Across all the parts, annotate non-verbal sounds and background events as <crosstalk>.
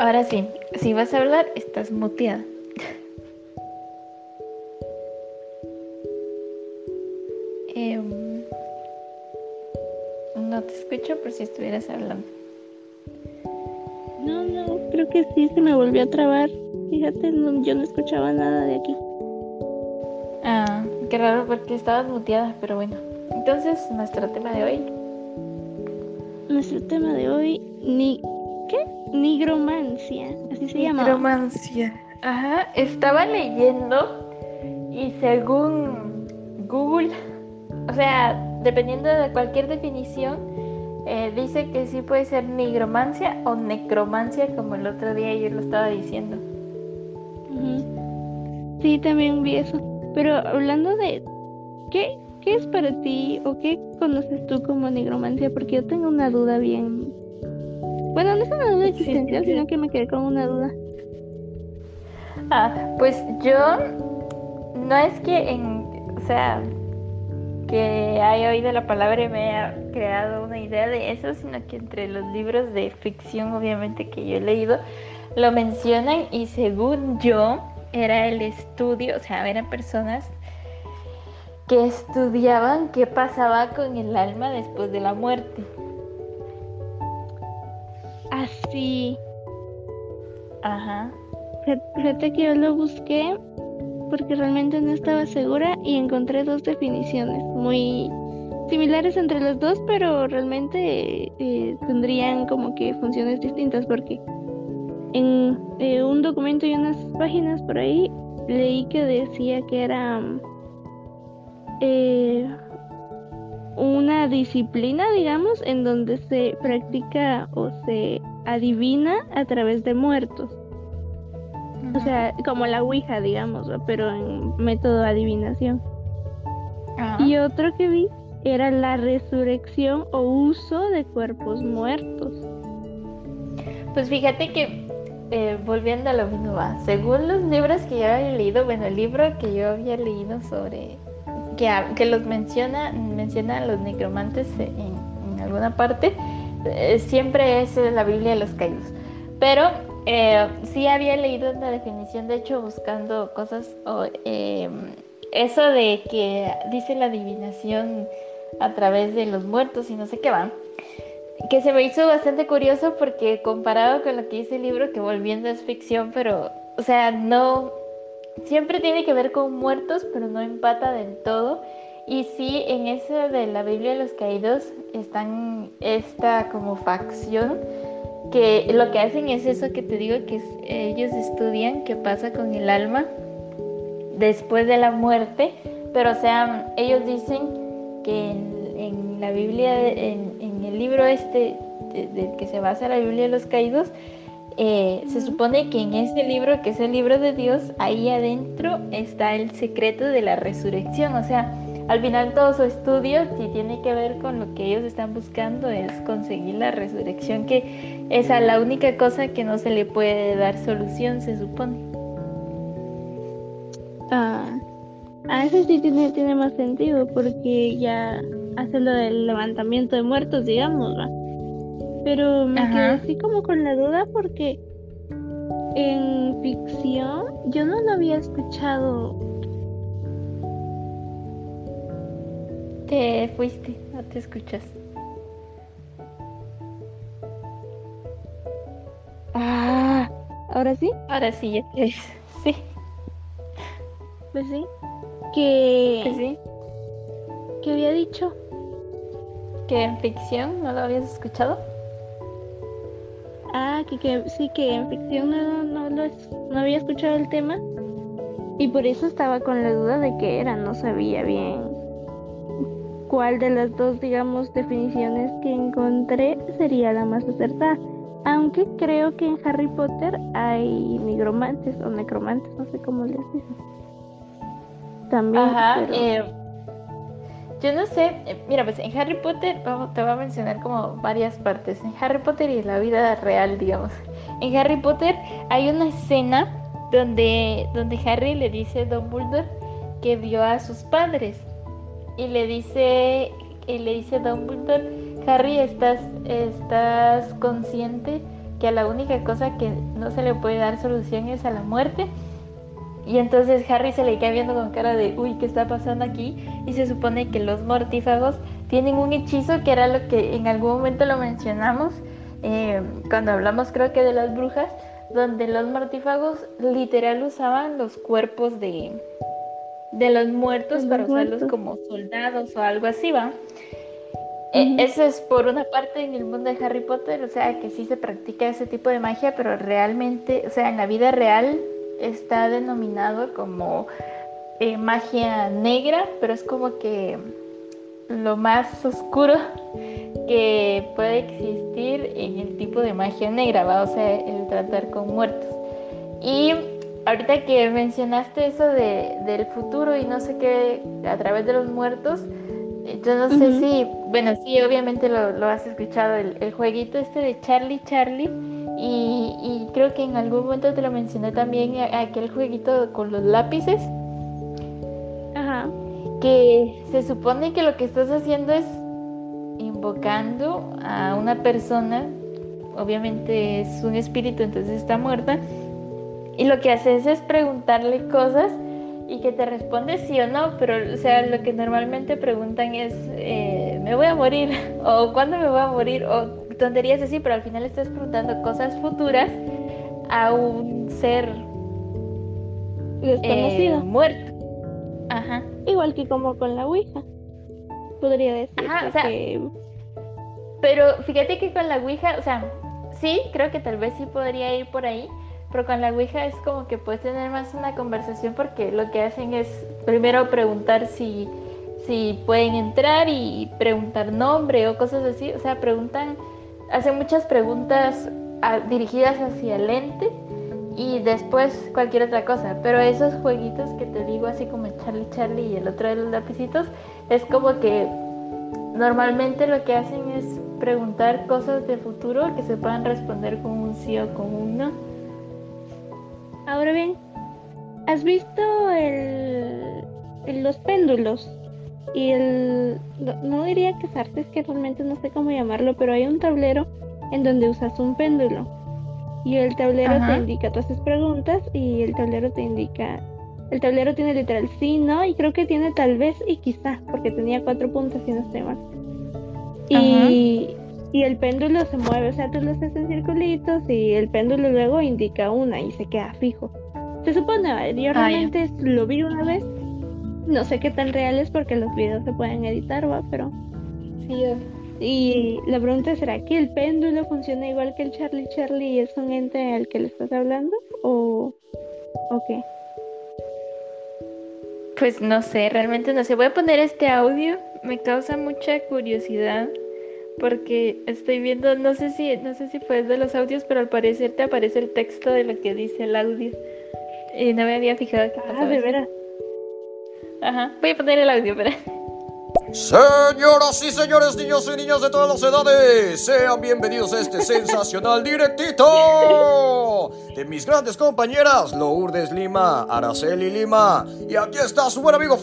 Ahora sí, si vas a hablar, estás muteada. Em, no te escucho por si estuvieras hablando. No, no, creo que sí, se me volvió a trabar. Fíjate, yo no escuchaba nada de aquí. Ah, qué raro porque estabas muteada, pero bueno. Entonces, nuestro tema de hoy. Nuestro tema de hoy, ni. Nigromancia, así se llama. Nigromancia. Ajá, estaba leyendo y según Google, o sea, dependiendo de cualquier definición, eh, dice que sí puede ser nigromancia o necromancia, como el otro día yo lo estaba diciendo. Sí, también vi eso. Pero hablando de qué, qué es para ti o qué conoces tú como nigromancia, porque yo tengo una duda bien. Bueno, no es una duda existencial, sino que me quedé con una duda. Ah, pues yo no es que en, o sea, que haya oído la palabra y me haya creado una idea de eso, sino que entre los libros de ficción, obviamente que yo he leído, lo mencionan y según yo, era el estudio, o sea, eran personas que estudiaban qué pasaba con el alma después de la muerte. Así. Ajá. Fíjate que yo lo busqué porque realmente no estaba segura y encontré dos definiciones muy similares entre los dos, pero realmente eh, tendrían como que funciones distintas porque en eh, un documento y unas páginas por ahí leí que decía que era eh, una disciplina, digamos, en donde se practica o se adivina a través de muertos. O sea, como la Ouija, digamos, pero en método de adivinación. Y otro que vi era la resurrección o uso de cuerpos muertos. Pues fíjate que eh, volviendo a lo mismo, va. Según los libros que yo había leído, bueno, el libro que yo había leído sobre que, los menciona, menciona a los necromantes en, alguna parte, eh, siempre es la Biblia de los caídos. Pero eh, sí había leído una definición, de hecho, buscando cosas, o, em, eso de que dice la adivinación a través de los muertos y no sé qué va que se me hizo bastante curioso porque comparado con lo que dice el libro, que volviendo es ficción, pero, o sea, no, siempre tiene que ver con muertos, pero no empata del todo. Y sí, en eso de la Biblia de los Caídos están esta como facción que lo que hacen es eso que te digo, que ellos estudian qué pasa con el alma después de la muerte, pero o sea, ellos dicen que en, la Biblia, en, el libro este del que se basa la Biblia de los Caídos, eh, se supone que en este libro, que es el libro de Dios, ahí adentro está el secreto de la resurrección. O sea, al final todo su estudio, si tiene que ver con lo que ellos están buscando, es conseguir la resurrección, que es la única cosa que no se le puede dar solución, se supone. Ah, a eso sí tiene, más sentido, porque ya hace lo del levantamiento de muertos, digamos. Pero me quedé así como con la duda porque en ficción yo no lo había escuchado. Te fuiste, no te escuchas. Ah, ¿ahora sí? Ahora sí, ya te Sí. Pues sí. Que. Pues sí. ¿Qué había dicho? ¿Que en ficción no lo habías escuchado? Ah, que, que sí, que en ficción no, no, no, no había escuchado el tema y por eso estaba con la duda de qué era, no sabía bien cuál de las dos, digamos, definiciones que encontré sería la más acertada. Aunque creo que en Harry Potter hay nigromantes o necromantes, no sé cómo les dicen. También. Ajá, eh, yo no sé, eh, mira, pues en Harry Potter, te voy a mencionar como varias partes. En Harry Potter y la vida real, digamos. En Harry Potter hay una escena donde, donde Harry le dice a Dumbledore que vio a sus padres. Y le dice, y le dice Dumbledore, Harry, ¿estás, estás consciente que a la única cosa que no se le puede dar solución es a la muerte. Y entonces Harry se le queda viendo con cara de, uy, ¿qué está pasando aquí? Y se supone que los mortífagos tienen un hechizo que era lo que en algún momento lo mencionamos, eh, cuando hablamos creo que de las brujas, donde los mortífagos literal usaban los cuerpos de, de los muertos para usarlos como soldados o algo así, ¿va? E, eso es por una parte en el mundo de Harry Potter, o sea, que sí se practica ese tipo de magia, pero realmente, o sea, en la vida real está denominado como eh, magia negra, pero es como que lo más oscuro que puede existir en el tipo de magia negra, ¿va? o sea, el tratar con muertos. Y ahorita que mencionaste eso de, del futuro y no sé qué, a través de los muertos, yo no sé si, bueno, sí, obviamente lo, has escuchado, el, jueguito este de Charlie Charlie, y, y, creo que en algún momento te lo mencioné también, aquel jueguito con los lápices. Ajá que se supone que lo que estás haciendo es invocando a una persona, obviamente es un espíritu, entonces está muerta, y lo que haces es preguntarle cosas y que te responde sí o no, pero o sea, lo que normalmente preguntan es, eh, ¿me voy a morir? <laughs> o ¿cuándo me voy a morir? o tonterías así, pero al final estás preguntando cosas futuras a un ser desconocido. Eh, muerto. Ajá. Igual que como con la Ouija. Podría decir que... Pero fíjate que con la Ouija, o sea, sí, creo que tal vez sí podría ir por ahí, pero con la Ouija es como que puedes tener más una conversación porque lo que hacen es primero preguntar si, si pueden entrar y preguntar nombre o cosas así, o sea, preguntan, hacen muchas preguntas ah, dirigidas hacia el ente y después cualquier otra cosa. Pero esos jueguitos que te digo, así como Charlie Charlie y el otro de los lapicitos, es como que normalmente lo que hacen es preguntar cosas de futuro que se puedan responder con un sí o con un no. Ahora bien, ¿has visto el, los péndulos? Y el. No, diría que es arte, es que realmente no sé cómo llamarlo, pero hay un tablero en donde usas un péndulo y el tablero te indica, tú haces preguntas y el tablero te indica, el tablero tiene literal sí, no, y creo que tiene tal vez y quizá, porque tenía cuatro puntos y no estoy mal. Y, y el péndulo se mueve, o sea, tú lo haces en circulitos y el péndulo luego indica una y se queda fijo. Se supone, yo ah, realmente lo vi una vez, no sé qué tan real es porque los videos se pueden editar, va, pero... Sí, y la pregunta será que el péndulo funciona igual que el Charlie Charlie y es un ente al que le estás hablando o, o qué? Pues no sé, realmente no sé. Voy a poner este audio. Me causa mucha curiosidad porque estoy viendo, no sé si, no sé si fue de los audios, pero al parecer te aparece el texto de lo que dice el audio. Y no me había fijado que Ah, de veras. Ajá, voy a poner el audio, espera. Señoras y señores, niños y niñas de todas las edades, sean bienvenidos a este <laughs> sensacional directito de mis grandes compañeras Lourdes Lima, Araceli Lima y aquí está su buen amigo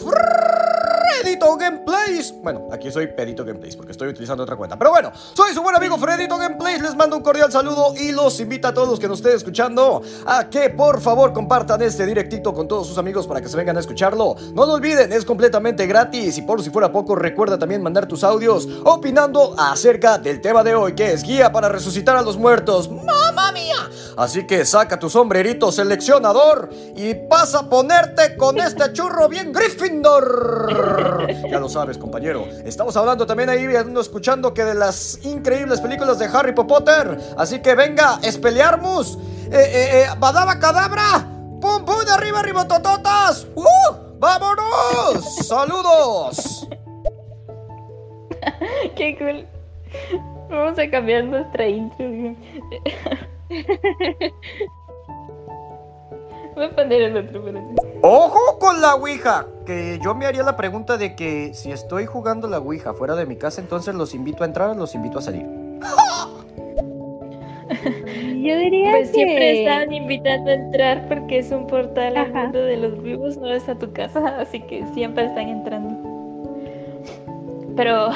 Fredito Gameplays. Bueno, aquí soy Pedito Gameplays porque estoy utilizando otra cuenta. Pero bueno, soy su buen amigo Fredito Gameplays. Les mando un cordial saludo y los invito a todos los que nos estén escuchando a que por favor compartan este directito con todos sus amigos para que se vengan a escucharlo. No lo olviden, es completamente gratis y por si fuera poco, recuerda también mandar tus audios opinando acerca del tema de hoy, que es guía para resucitar a los muertos. ¡Mamma mía! Así que saca tu sombrerito seleccionador y pasa a ponerte con este churro bien Gryffindor. Ya lo sabes, compañero. Estamos hablando también ahí, escuchando que de las increíbles películas de Harry Potter. Así que venga, espelearmus. Eh, eh, eh, badaba cadabra. ¡Pum, pum! ¡Arriba, arriba, tototas! ¡Uh! ¡Vámonos! ¡Saludos! <laughs> ¡Qué cool! Vamos a cambiar nuestra intro. <laughs> Voy a poner el otro, ¡Ojo con la Ouija! Que yo me haría la pregunta de que si estoy jugando la Ouija fuera de mi casa, entonces los invito a entrar, los invito a salir. <laughs> Yo diría pues que... siempre están invitando a entrar porque es un portal al mundo de los vivos, no es a tu casa, <laughs> así que siempre están entrando. Pero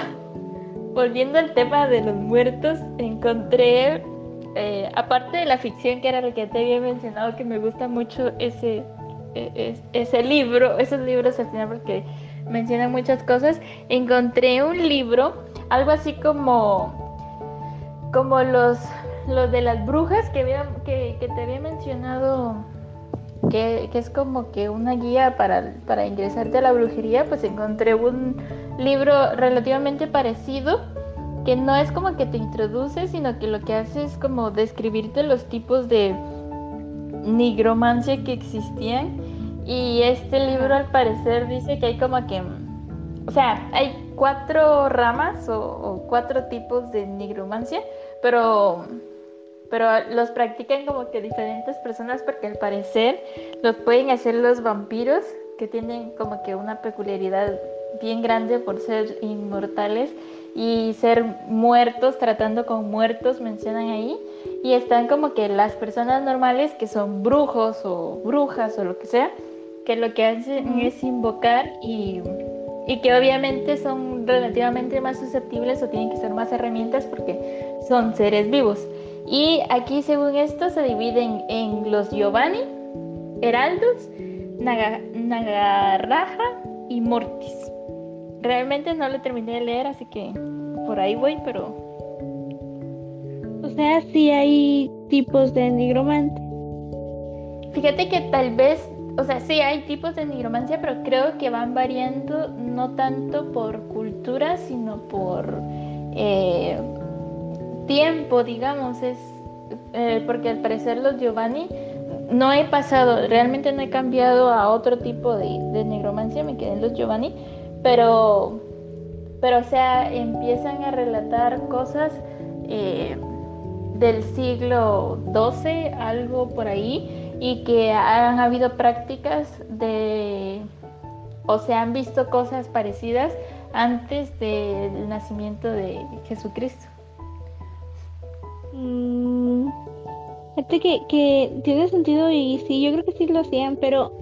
volviendo al tema de los muertos, encontré eh, aparte de la ficción que era lo que te había mencionado, que me gusta mucho ese, e, ese libro, esos libros al final porque mencionan muchas cosas, encontré un libro, algo así como, como los, los de las brujas que, que, que te había mencionado que, es como que una guía para, para ingresarte a la brujería, pues encontré un libro relativamente parecido, que no es como que te introduce, sino que lo que hace es como describirte los tipos de nigromancia que existían. Y este libro al parecer dice que hay como que, o sea, hay cuatro ramas o, o cuatro tipos de nigromancia, pero pero los practican como que diferentes personas porque al parecer los pueden hacer los vampiros que tienen como que una peculiaridad bien grande por ser inmortales y ser muertos, tratando con muertos, mencionan ahí. Y están como que las personas normales que son brujos o brujas o lo que sea, que lo que hacen es invocar y, y que obviamente son relativamente más susceptibles o tienen que ser más herramientas porque son seres vivos. Y aquí, según esto, se dividen en los Giovanni, Heraldos, Nagarraja y Mortis. Realmente no lo terminé de leer, así que por ahí voy, pero. O sea, sí hay tipos de nigromante. Fíjate que tal vez, o sea, sí hay tipos de nigromancia, pero creo que van variando no tanto por cultura, sino por. Eh, tiempo, digamos, es eh, porque al parecer los Giovanni no he pasado, realmente no he cambiado a otro tipo de, de negromancia, me quedé en los Giovanni, pero, pero o sea, empiezan a relatar cosas eh, del siglo XII, algo por ahí, y que han habido prácticas de, o se han visto cosas parecidas antes del nacimiento de Jesucristo. Mm, que, que tiene sentido y sí, yo creo que sí lo hacían, pero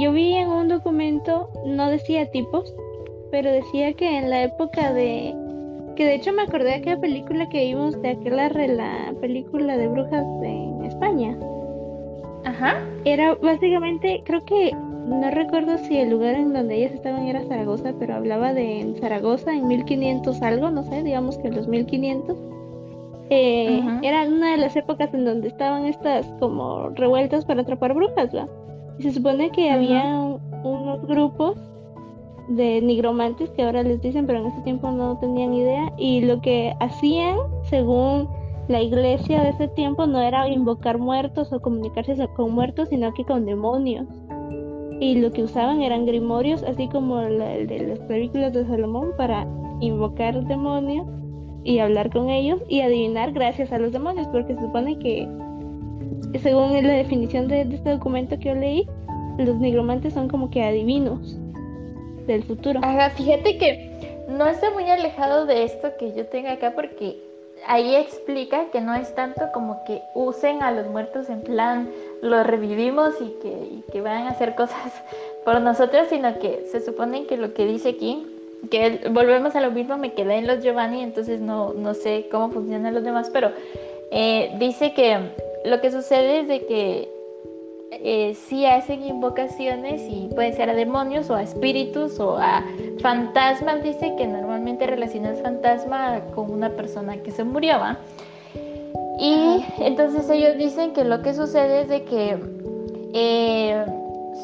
yo vi en un documento, no decía tipos, pero decía que en la época de... Que de hecho me acordé de aquella película que vimos de aquella la película de brujas en España. Ajá. Era básicamente, creo que, no recuerdo si el lugar en donde ellas estaban era Zaragoza, pero hablaba de Zaragoza en 1500 algo, no sé, digamos que en los 1500 eh, era una de las épocas en donde estaban estas como revueltas para atrapar brujas, ¿verdad? Y se supone que había unos grupos de nigromantes que ahora les dicen, pero en ese tiempo no tenían idea. Y lo que hacían, según la iglesia de ese tiempo, no era invocar muertos o comunicarse con muertos, sino que con demonios. Y lo que usaban eran grimorios, así como el de las películas de Salomón, para invocar demonios y hablar con ellos y adivinar gracias a los demonios, porque se supone que, según la definición de, este documento que yo leí, los nigromantes son como que adivinos del futuro. Fíjate que no está muy alejado de esto que yo tengo acá porque ahí explica que no es tanto como que usen a los muertos en plan los revivimos y que, que van a hacer cosas <laughs> por nosotros, sino que se supone que lo que dice aquí que volvemos a lo mismo, me quedé en los Giovanni, entonces no, no sé cómo funcionan los demás, pero eh, dice que lo que sucede es de que eh, sí hacen invocaciones y puede ser a demonios o a espíritus o a fantasmas, dice que normalmente relacionas fantasma con una persona que se murió, ¿va? Y entonces ellos dicen que lo que sucede es de que eh,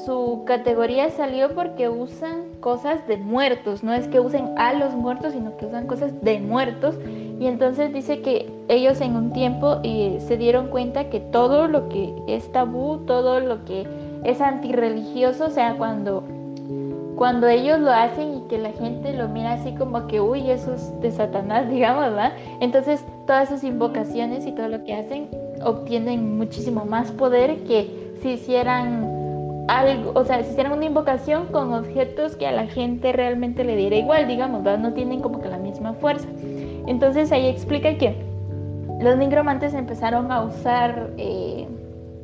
su categoría salió porque usan cosas de muertos, no es que usen a los muertos, sino que usan cosas de muertos. Y entonces dice que ellos en un tiempo eh, se dieron cuenta que todo lo que es tabú, todo lo que es antirreligioso, o sea, cuando, cuando ellos lo hacen y que la gente lo mira así como que, uy, eso es de Satanás, <laughs> digamos, ¿verdad? Entonces todas sus invocaciones y todo lo que hacen obtienen muchísimo más poder que si hicieran algo, o sea, si hicieran una invocación con objetos que a la gente realmente le diera igual, digamos, no tienen como que la misma fuerza. Entonces ahí explica que los nigromantes empezaron a usar eh,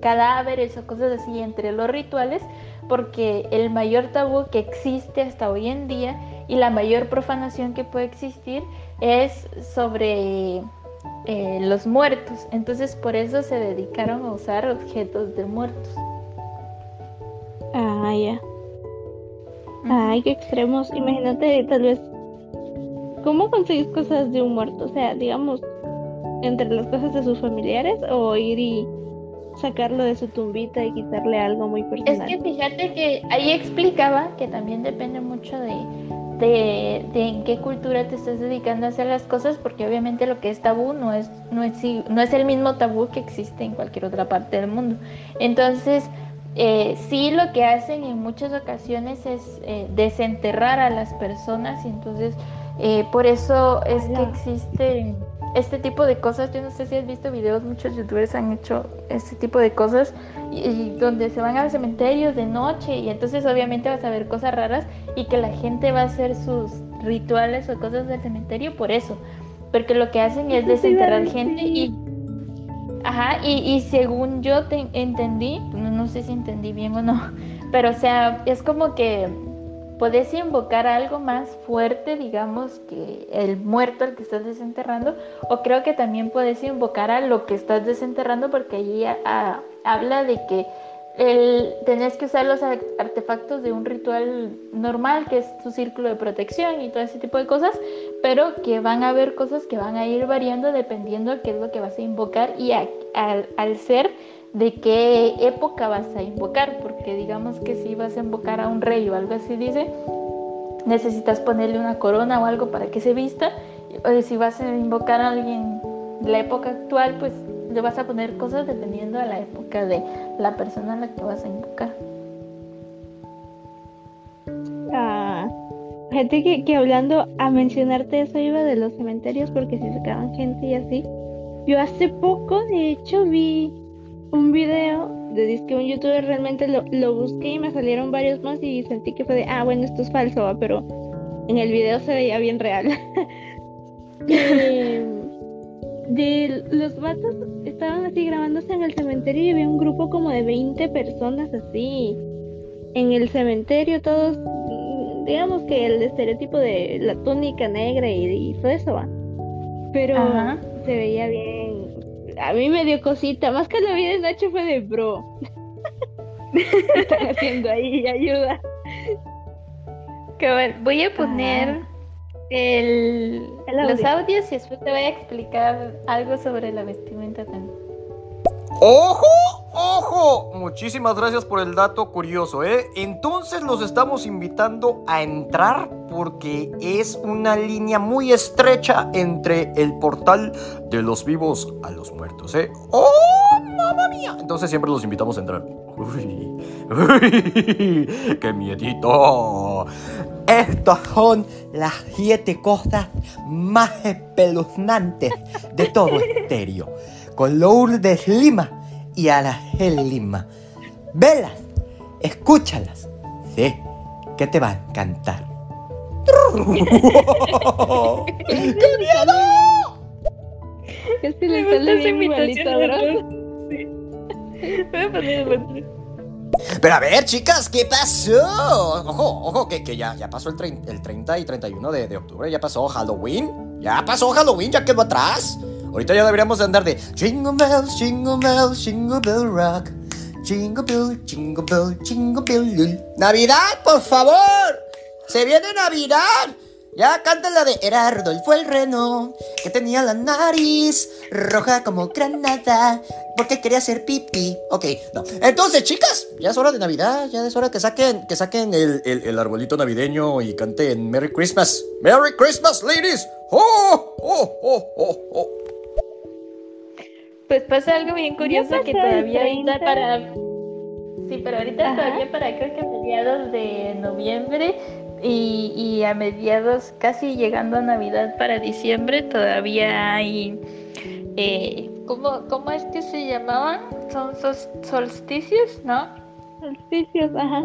cadáveres o cosas así entre los rituales porque el mayor tabú que existe hasta hoy en día y la mayor profanación que puede existir es sobre eh, los muertos. Entonces por eso se dedicaron a usar objetos de muertos. Ah, ya. Ay, qué extremos. Imagínate, tal vez. ¿Cómo conseguís cosas de un muerto? O sea, digamos, entre las cosas de sus familiares o ir y sacarlo de su tumbita y quitarle algo muy personal. Es que fíjate que ahí explicaba que también depende mucho de, de, en qué cultura te estás dedicando a hacer las cosas, porque obviamente lo que es tabú no es, no es, no es el mismo tabú que existe en cualquier otra parte del mundo. Entonces, eh, sí lo que hacen en muchas ocasiones es eh, desenterrar a las personas y entonces eh, por eso es que existe este tipo de cosas. Yo no sé si has visto videos, muchos youtubers han hecho este tipo de cosas y, donde se van a cementerios de noche y entonces obviamente vas a ver cosas raras y que la gente va a hacer sus rituales o cosas del cementerio por eso. Porque lo que hacen es desenterrar gente y... Ajá, y, según yo te entendí, no, no sé si entendí bien o no, pero o sea, es como que Puedes invocar algo más fuerte, digamos, que el muerto al que estás desenterrando, o creo que también puedes invocar a lo que estás desenterrando, porque allí habla de que el, tenés que usar los artefactos de un ritual normal, que es tu círculo de protección y todo ese tipo de cosas, pero que van a haber cosas que van a ir variando dependiendo de qué es lo que vas a invocar y al ser de qué época vas a invocar, porque digamos que si vas a invocar a un rey o algo así dice, necesitas ponerle una corona o algo para que se vista, o si vas a invocar a alguien de la época actual, pues le vas a poner cosas dependiendo de la época de la persona a la que vas a invocar. Ah, gente que, que hablando a mencionarte eso iba de los cementerios porque si sacaban gente y así. Yo hace poco, de hecho, vi un video de que un youtuber realmente lo, lo, busqué y me salieron varios más y sentí que fue de, ah, bueno, esto es falso, pero en el video se veía bien real. <laughs> de los vatos estaban así grabándose en el cementerio y había un grupo como de 20 personas así en el cementerio, todos, digamos que el estereotipo de la túnica negra y, todo eso va. Pero se veía bien a mí me dio cosita. Más que la vida de Nacho fue de bro. <laughs> ¿Qué están haciendo ahí? Ayuda. voy a poner el, los audios y después te voy a explicar algo sobre la vestimenta también. ¡Ojo! ¡Ojo! Muchísimas gracias por el dato curioso, ¿eh? Entonces los estamos invitando a entrar porque es una línea muy estrecha entre el portal de los vivos a los muertos, ¿eh? ¡Oh, mamá mía! Entonces siempre los invitamos a entrar. ¡Uy! ¡Uy! <laughs> ¡Qué miedito! Estas son las siete cosas más espeluznantes de todo estéreo con Lourdes Lima y Araceli Lima. Velas, escúchalas. Sé que te va a encantar. ¡Qué miedo! Es que le sale bien igualito Sí. Voy a poner el Pero a ver, chicas, ¿qué pasó? Ojo, ojo, que, que ya, ya pasó el, el 30 y 31 de, de octubre, ya pasó Halloween. Ya pasó Halloween, ya quedó atrás. Ahorita ya deberíamos andar de Jingle bells, jingle bells, jingle bell rock. Jingle bell, jingle bell, jingle bell. ¡Navidad, por favor! ¡Se viene Navidad! Ya canta la de Era Rodolfo el Reno, que tenía la nariz roja como granada, porque quería hacer pipí. Ok, no. Entonces, chicas, ya es hora de Navidad, ya es hora que saquen, que saquen el, el, el arbolito navideño y canten Merry Christmas. Merry Christmas, ladies. ¡Oh, oh, oh, oh, oh! Pues pasa algo bien curioso que todavía ahorita para... Sí, pero ahorita todavía para creo que mediados de noviembre y, a mediados casi llegando a Navidad para diciembre todavía hay... Eh, ¿cómo, ¿Cómo es que se llamaban? Son solsticios, ¿no? Solsticios, ajá.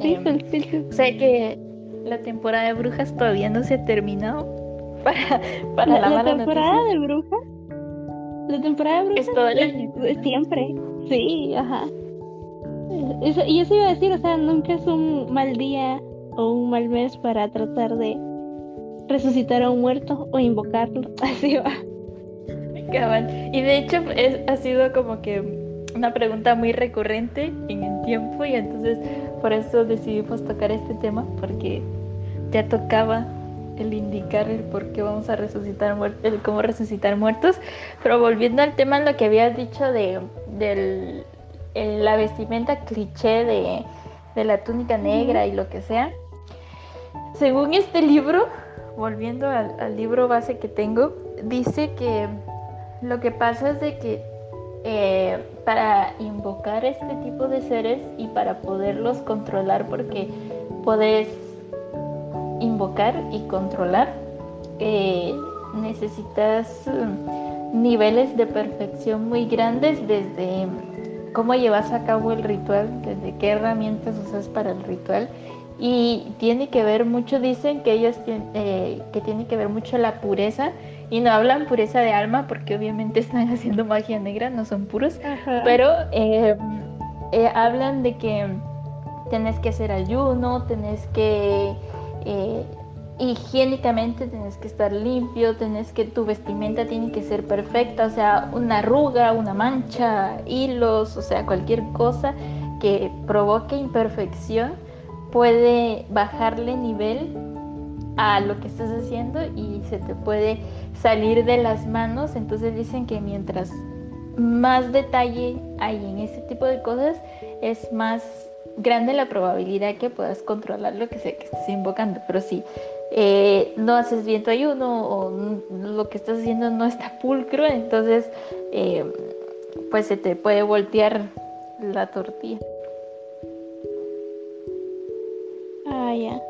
Sí, em, solsticios. O sea que la temporada de brujas todavía no se ha terminado <laughs> para, para la, la, la temporada de brujas la temporada de brujas es todo el año. Siempre, sí, ajá. Eso, y eso iba a decir, o sea, nunca es un mal día o un mal mes para tratar de resucitar a un muerto o invocarlo. <laughs> Así va. Y de hecho ha sido como que una pregunta muy recurrente en el tiempo y entonces por eso decidimos tocar este tema porque ya tocaba el indicar el por qué vamos a resucitar muertos, el cómo resucitar muertos. Pero volviendo al tema, lo que habías dicho de la vestimenta cliché de, la túnica negra y lo que sea. Según este libro, volviendo al, libro base que tengo, dice que lo que pasa es de que eh, para invocar este tipo de seres y para poderlos controlar, porque puedes invocar y controlar, eh, necesitas mm, niveles de perfección muy grandes desde cómo llevas a cabo el ritual, desde qué herramientas usas para el ritual. Y tiene que ver mucho, dicen que ellos eh, que tiene que ver mucho la pureza. Y no hablan pureza de alma porque obviamente <laughs> están haciendo magia negra, no son puros. Pero eh, hablan de que tenés que hacer ayuno, tenés que eh, higiénicamente tienes que estar limpio, tienes que tu vestimenta tiene que ser perfecta, o sea, una arruga, una mancha, hilos, o sea, cualquier cosa que provoque imperfección puede bajarle nivel a lo que estás haciendo y se te puede salir de las manos. Entonces dicen que mientras más detalle hay en ese tipo de cosas, es más grande la probabilidad que puedas controlar lo que sea que estés invocando. Pero si eh, no haces bien tu ayuno o lo que estás haciendo no está pulcro, entonces eh, pues se te puede voltear la tortilla. Ah, ya.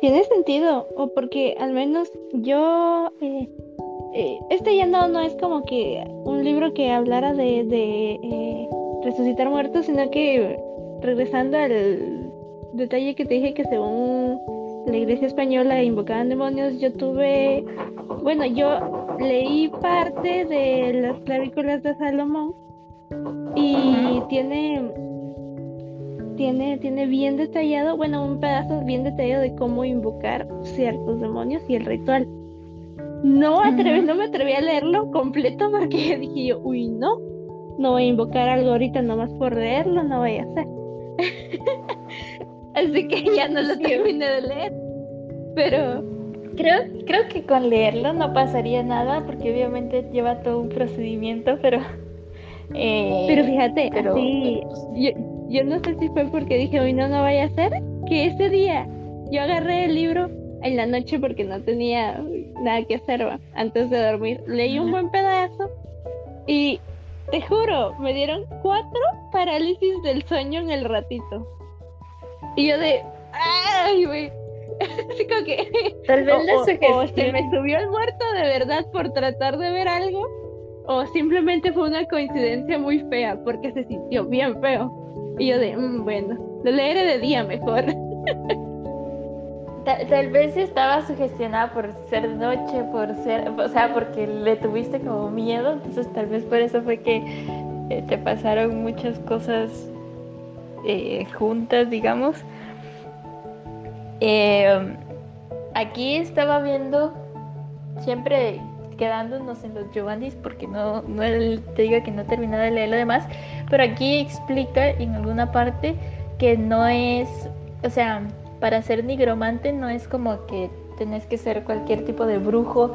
Tiene sentido, o porque al menos yo... Eh, este ya no, no es como que un libro que hablara de, de resucitar muertos, sino que regresando al detalle que te dije que según la iglesia española invocaban demonios, yo tuve, bueno, yo leí parte de las clavículas de Salomón y tiene tiene tiene bien detallado, bueno, un pedazo bien detallado de cómo invocar ciertos demonios y el ritual. No atreví, no me atreví a leerlo completo porque <laughs> dije yo, uy, no, no voy a invocar algo ahorita nomás por leerlo, no voy a hacer. <laughs> Así que ya no lo terminé de leer. Pero creo, creo que con leerlo no pasaría nada, porque obviamente lleva todo un procedimiento, pero. Eh, pero fíjate, pero, yo, yo no sé si fue porque dije, hoy no, no vaya a ser, que ese día yo agarré el libro en la noche porque no tenía nada que hacer antes de dormir. Leí un buen pedazo y te juro, me dieron cuatro parálisis del sueño en el ratito. Y yo de, ay, güey. <laughs> Así como que. Tal vez o, se me subió el muerto de verdad por tratar de ver algo. O simplemente fue una coincidencia muy fea porque se sintió bien feo. Y yo de, mm, bueno, lo leeré de día mejor. <laughs> Tal, vez estaba sugestionada por ser noche, por ser, o sea, porque le tuviste como miedo, entonces tal vez por eso fue que eh, te pasaron muchas cosas eh, juntas, digamos. Eh, aquí estaba viendo, siempre quedándonos en los Giovannis, porque no, no te digo que no he de leer lo demás, pero aquí explica en alguna parte que no es, o sea, para ser nigromante no es como que tenés que ser cualquier tipo de brujo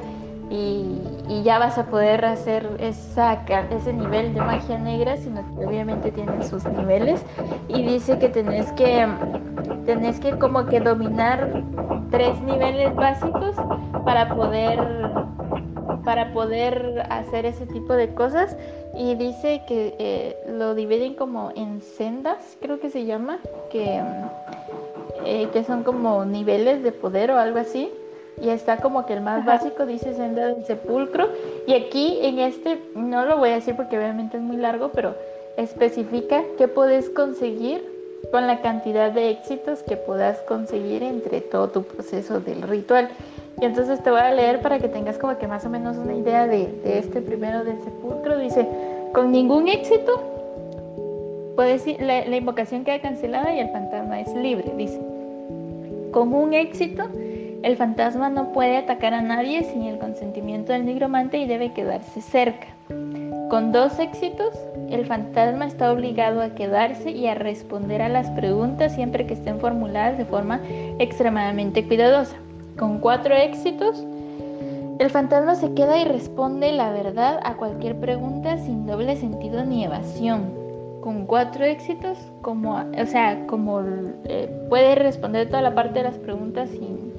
y, ya vas a poder hacer esa, ese nivel de magia negra, sino que obviamente tienen sus niveles. Y dice que tenés que, tenés que como que dominar tres niveles básicos para poder para poder hacer ese tipo de cosas. Y dice que eh, lo dividen como en sendas creo que se llama que eh, que son como niveles de poder o algo así. Y está como que el más básico dice senda del sepulcro. Y aquí en este, no lo voy a decir porque obviamente es muy largo, pero especifica qué puedes conseguir con la cantidad de éxitos que puedas conseguir entre todo tu proceso del ritual. Y entonces te voy a leer para que tengas como que más o menos una idea de, este primero del sepulcro. Dice, con ningún éxito, puedes, la, la invocación queda cancelada y el fantasma es libre. Dice, con un éxito, El fantasma no puede atacar a nadie sin el consentimiento del nigromante y debe quedarse cerca. Con dos éxitos, el fantasma está obligado a quedarse y a responder a las preguntas siempre que estén formuladas de forma extremadamente cuidadosa. Con cuatro éxitos, el fantasma se queda y responde la verdad a cualquier pregunta sin doble sentido ni evasión. Con cuatro éxitos, como, o sea, como eh, puede responder toda la parte de las preguntas sin,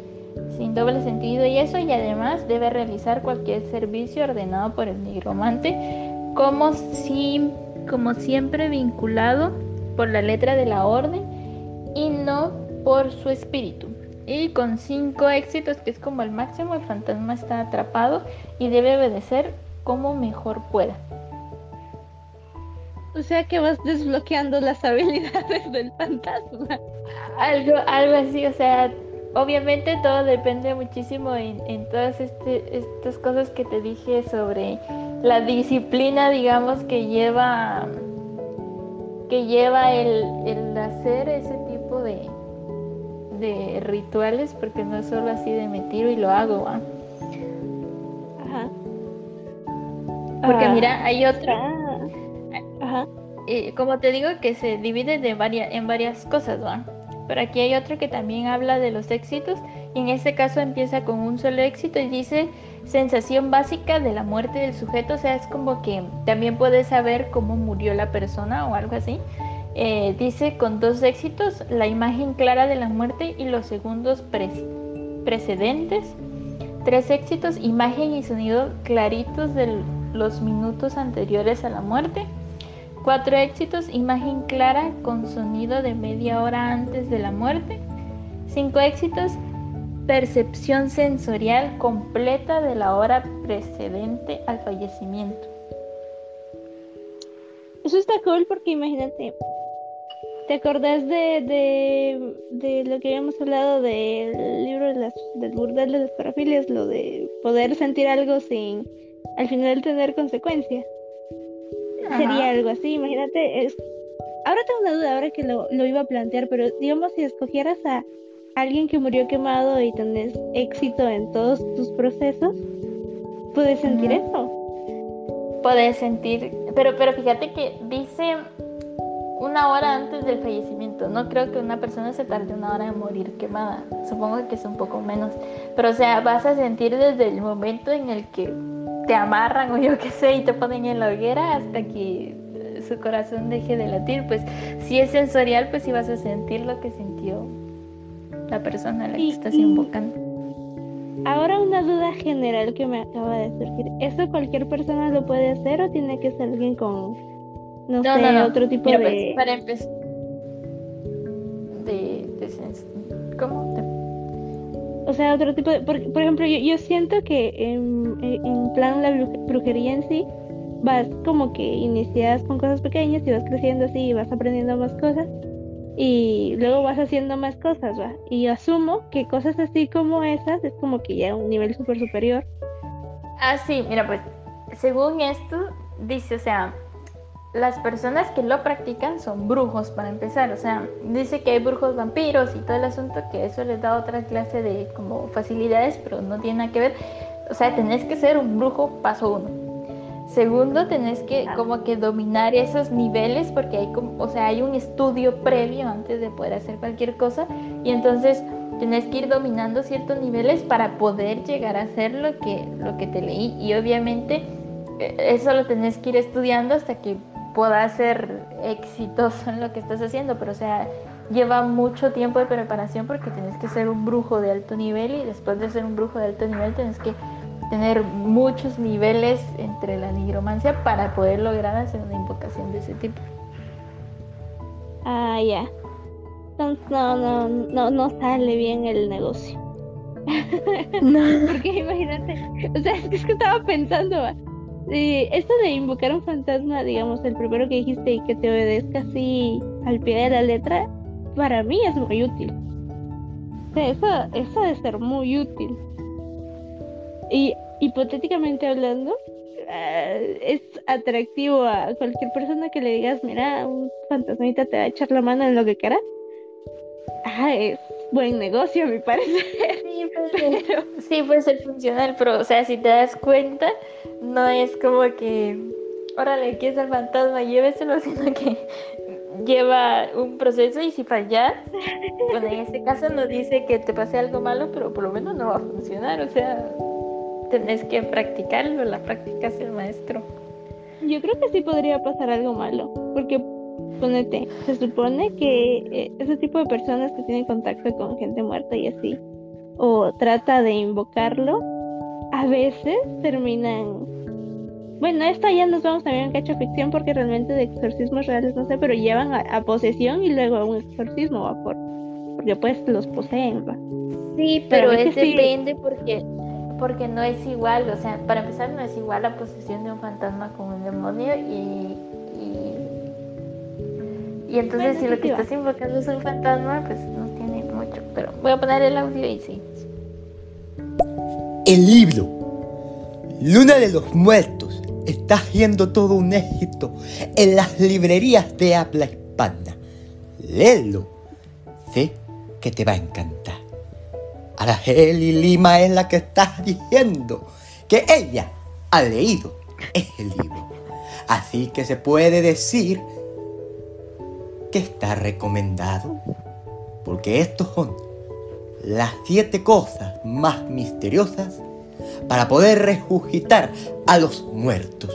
sin doble sentido y eso, y además debe realizar cualquier servicio ordenado por el nigromante como, si, como siempre vinculado por la letra de la orden y no por su espíritu. Y con cinco éxitos, que es como el máximo, el fantasma está atrapado y debe obedecer como mejor pueda. O sea que vas desbloqueando las habilidades <laughs> del fantasma. Algo, algo así, o sea, obviamente todo depende muchísimo en, todas este, estas cosas que te dije sobre la disciplina, digamos, que lleva que lleva el, hacer ese tipo de, de rituales, porque no es solo así de me tiro y lo hago, ¿va? Ajá. Porque ah. mira, hay otra. Eh, como te digo, que se divide de varias, en varias cosas, ¿va? Pero aquí hay otro que también habla de los éxitos y en este caso empieza con un solo éxito y dice sensación básica de la muerte del sujeto, o sea, es como que también puedes saber cómo murió la persona o algo así. Eh, dice con dos éxitos, la imagen clara de la muerte y los segundos precedentes. Tres éxitos, imagen y sonido claritos de los minutos anteriores a la muerte. Cuatro éxitos, imagen clara con sonido de media hora antes de la muerte. Cinco éxitos, percepción sensorial completa de la hora precedente al fallecimiento. Eso está cool porque imagínate, ¿te acordás de, de, lo que habíamos hablado del libro de las, del burdel de las parafilias, lo de poder sentir algo sin al final tener consecuencias? Sería algo así, imagínate, es... ahora tengo una duda, ahora que lo, lo iba a plantear, pero digamos si escogieras a alguien que murió quemado y tenés éxito en todos tus procesos, puedes sentir eso. Puedes sentir, pero, pero fíjate que dice una hora antes del fallecimiento. No creo que una persona se tarde una hora en morir quemada. Supongo que es un poco menos. Pero o sea, vas a sentir desde el momento en el que te amarran o yo qué sé y te ponen en la hoguera hasta que su corazón deje de latir. Pues si es sensorial, pues sí vas a sentir lo que sintió la persona a la que estás invocando. Ahora una duda general que me acaba de surgir. ¿Eso cualquier persona lo puede hacer o tiene que ser alguien con, no, sé, otro tipo de... Pues, para empezar... De, ¿Cómo? O sea, otro tipo de... Por, ejemplo, yo, siento que en, en plan la brujería en sí, vas como que inicias con cosas pequeñas y vas creciendo así y vas aprendiendo más cosas y luego vas haciendo más cosas, ¿va? Y asumo que cosas así como esas es como que ya un nivel súper superior. Ah, sí, mira, pues según esto dice, o sea, las personas que lo practican son brujos para empezar, o sea, dice que hay brujos vampiros y todo el asunto, que eso les da otra clase de como facilidades, pero no tiene nada que ver. O sea, tenés que ser un brujo paso uno. Segundo, tenés que como que dominar esos niveles porque hay como, o sea, hay un estudio previo antes de poder hacer cualquier cosa y entonces tenés que ir dominando ciertos niveles para poder llegar a hacer lo que, lo que te leí y obviamente eh, eso lo tenés que ir estudiando hasta que puedas ser exitoso en lo que estás haciendo, pero o sea, lleva mucho tiempo de preparación porque tienes que ser un brujo de alto nivel y después de ser un brujo de alto nivel tienes que tener muchos niveles entre la nigromancia para poder lograr hacer una invocación de ese tipo. Ah, ya. Entonces no, no, no, no sale bien el negocio. no. <laughs> <laughs> Porque imagínate, o sea, es que estaba pensando, esto de invocar un fantasma, digamos, el primero que dijiste y que te obedezca así al pie de la letra, para mí es muy útil. O sea, eso, eso debe ser muy útil. Y hipotéticamente hablando, eh, es atractivo a cualquier persona que le digas, mira, un fantasmita te va a echar la mano en lo que quieras. Ah, es, buen negocio, a mi parecer. Sí, pues, sí, puede ser funcional, pero, o sea, si te das cuenta, no es como que, órale, aquí es el fantasma, lléveselo, <laughs> sino que lleva un proceso y si fallas, bueno, en este caso no dice que te pase algo malo, pero por lo menos no va a funcionar, o sea, tenés que practicarlo, la práctica es el maestro. Yo creo que sí podría pasar algo malo, porque ponete, se supone que eh, ese tipo de personas que tienen contacto con gente muerta y así, o trata de invocarlo, a veces terminan bueno, esto ya nos vamos también en cacho ficción porque realmente de exorcismos reales no sé, pero llevan a, posesión y luego a un exorcismo, ¿va? Por, porque pues los poseen, ¿va? Sí, pero, es depende porque porque no es igual, o sea, para empezar no es igual la posesión de un fantasma con un demonio y y, entonces si lo que estás invocando es un fantasma, pues no tiene mucho, pero voy a poner el audio y sí. El libro Luna de los Muertos está siendo todo un éxito en las librerías de habla hispana. Léelo. Sé que te va a encantar. Araceli Lima es la que está diciendo que ella ha leído ese libro. Así que se puede decir que está recomendado. Porque estos son las siete cosas más misteriosas para poder resucitar a los muertos.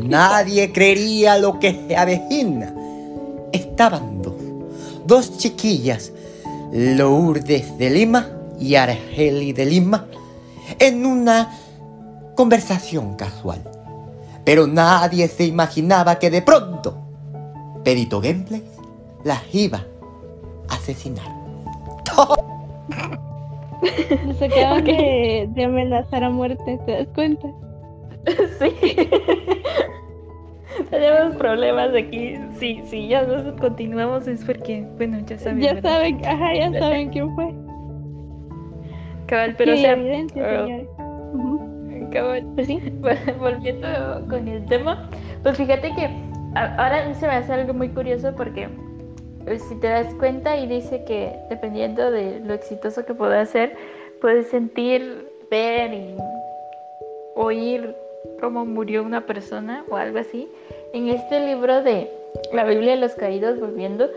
Nadie creería lo que se avecina. Estaban dos, dos chiquillas, Lourdes de Lima y Argeli de Lima, en una conversación casual. Pero nadie se imaginaba que de pronto Perito Gameplay las iba asesinar. Nos acaban de, amenazar a muerte, ¿te das cuenta? <laughs> Sí. Tenemos problemas aquí. Sí, sí, ya nos continuamos es porque, bueno, ya saben. Ya saben, ajá, ya saben quién fue. Cabal, pero sí, evidencia, uh, señores. Cabal. Pues sí. Volviendo con el tema, pues fíjate que ahora se me hace algo muy curioso porque si te das cuenta y dice que dependiendo de lo exitoso que pueda ser, puedes sentir, ver y oír cómo murió una persona o algo así. En este libro de la Biblia de los Caídos, volviendo,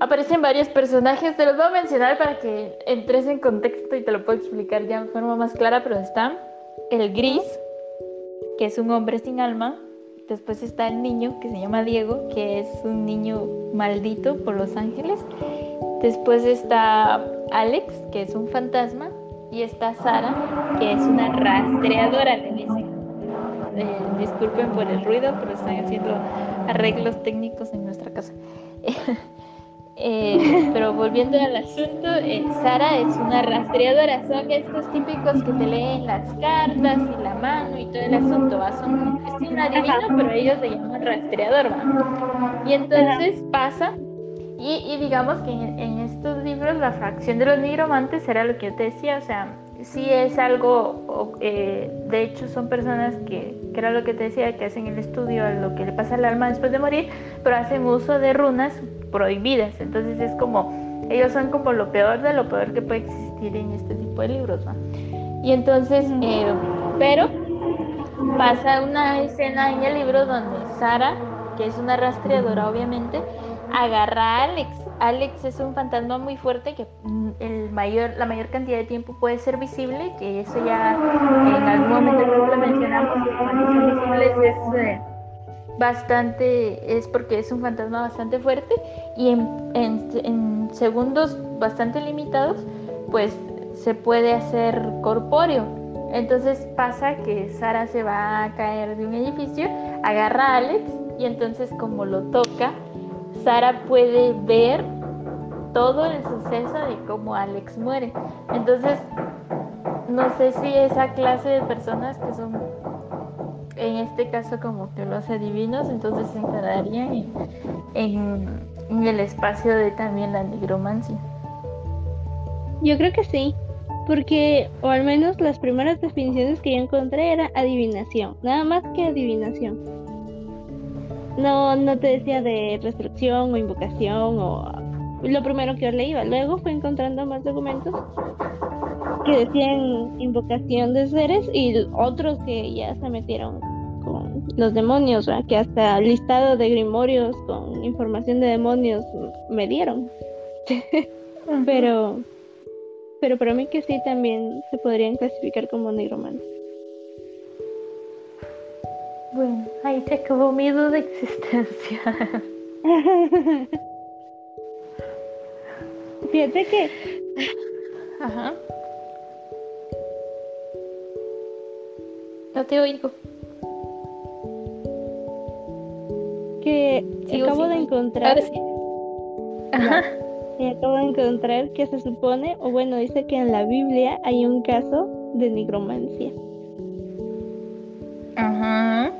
aparecen varios personajes. Te los voy a mencionar para que entres en contexto y te lo puedo explicar ya en forma más clara, pero está el gris, que es un hombre sin alma, Después está el niño que se llama Diego, que es un niño maldito por los ángeles. Después está Alex, que es un fantasma. Y está Sara, que es una rastreadora, dicen. Eh, disculpen por el ruido, pero están haciendo arreglos técnicos en nuestra casa. <laughs> Eh, pero volviendo al asunto, eh, Sara es una rastreadora, son estos típicos que te leen las cartas y la mano y todo el asunto, ¿va? son es un adivino, pero ellos le llaman rastreador, ¿va? y entonces pasa, y, digamos que en, en, estos libros la fracción de los nigromantes era lo que yo te decía, o sea, sí es algo, eh, de hecho son personas que, que era lo que te decía, que hacen el estudio a lo que le pasa al alma después de morir, pero hacen uso de runas prohibidas. Entonces es como, ellos son como lo peor de lo peor que puede existir en este tipo de libros. Y entonces, eh, pero pasa una escena en el libro donde Sara, que es una rastreadora obviamente, agarra a Alex. Alex es un fantasma muy fuerte que mm, el mayor, la mayor cantidad de tiempo puede ser visible, que eso ya en algún momento lo mencionamos, es... Eh, bastante, es porque es un fantasma bastante fuerte y en, segundos bastante limitados, pues se puede hacer corpóreo. Entonces pasa que Sara se va a caer de un edificio, agarra a Alex y entonces como lo toca, Sara puede ver todo el suceso de cómo Alex muere. Entonces, no sé si esa clase de personas que son en este caso como que los adivinos, entonces se entrarían en, el espacio de también la nigromancia. Yo creo que sí, porque, o al menos las primeras definiciones que yo encontré era adivinación, nada más que adivinación. No, no te decía de restricción o invocación o lo primero que yo leía. Luego fui encontrando más documentos que decían invocación de seres y otros que ya se metieron con los demonios, que hasta listado de grimorios con información de demonios me dieron. <laughs> pero pero para mí que sí también se podrían clasificar como negromantes. Bueno, ahí se acabó mi duda existencia. <laughs> Fíjate que. Ajá. No te oigo. Que acabo de encontrar. Ajá. acabo de encontrar que se supone, o bueno, dice que en la Biblia hay un caso de nigromancia. Ajá.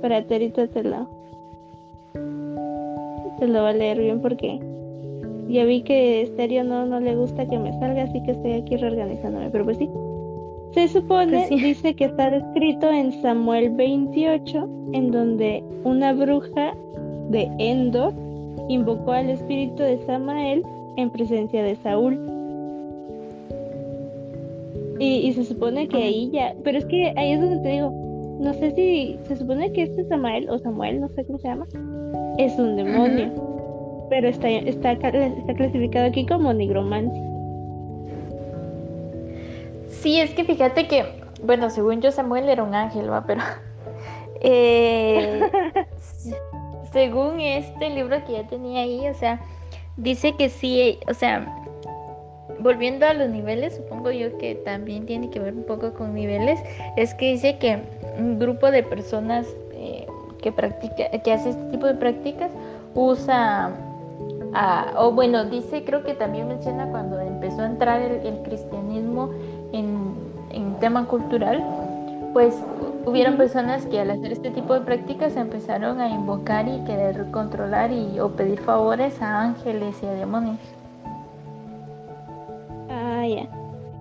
Para ahorita te lo. Te lo voy a leer bien porque ya vi que Estéreo no, no le gusta que me salga, así que estoy aquí reorganizándome, pero pues sí. Se supone, pues dice que está descrito en Samuel 28, en donde una bruja de Endor invocó al espíritu de Samael en presencia de Saúl. Y, se supone que ahí ya, pero es que ahí es donde te digo, no sé si se supone que este Samael o Samuel, no sé cómo se llama, es un demonio, pero está, está, está clasificado aquí como nigromancia. Sí, es que fíjate que, bueno, según yo Samuel era un ángel, va, pero <laughs> eh, según este libro que ya tenía ahí, o sea, dice que sí, o sea, volviendo a los niveles, supongo yo que también tiene que ver un poco con niveles, es que dice que un grupo de personas eh, que practica, que hace este tipo de prácticas usa, o bueno, dice, creo que también menciona cuando empezó a entrar el, cristianismo en, en tema cultural, pues hubieron personas que al hacer este tipo de prácticas empezaron a invocar y querer controlar y o pedir favores a ángeles y a demonios. Ah, ya.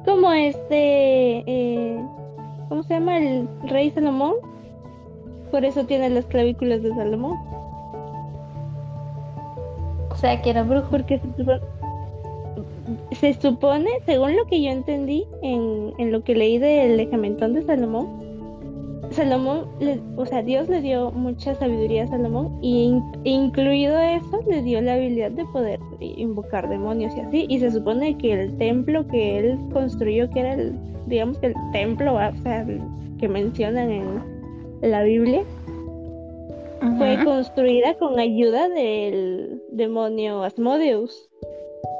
Como este, eh, ¿cómo se llama el rey Salomón? Por eso tiene las clavículas de Salomón. O sea, que era brujo. Porque se supone, según lo que yo entendí en, en lo que leí del lejamentón de Salomón, Salomón, o sea, Dios le dio mucha sabiduría a Salomón y incluido eso le dio la habilidad de poder invocar demonios y así. Y se supone que el templo que él construyó, que era el, digamos que el templo, o sea, que mencionan en la Biblia, fue construida con ayuda del demonio Asmodeus.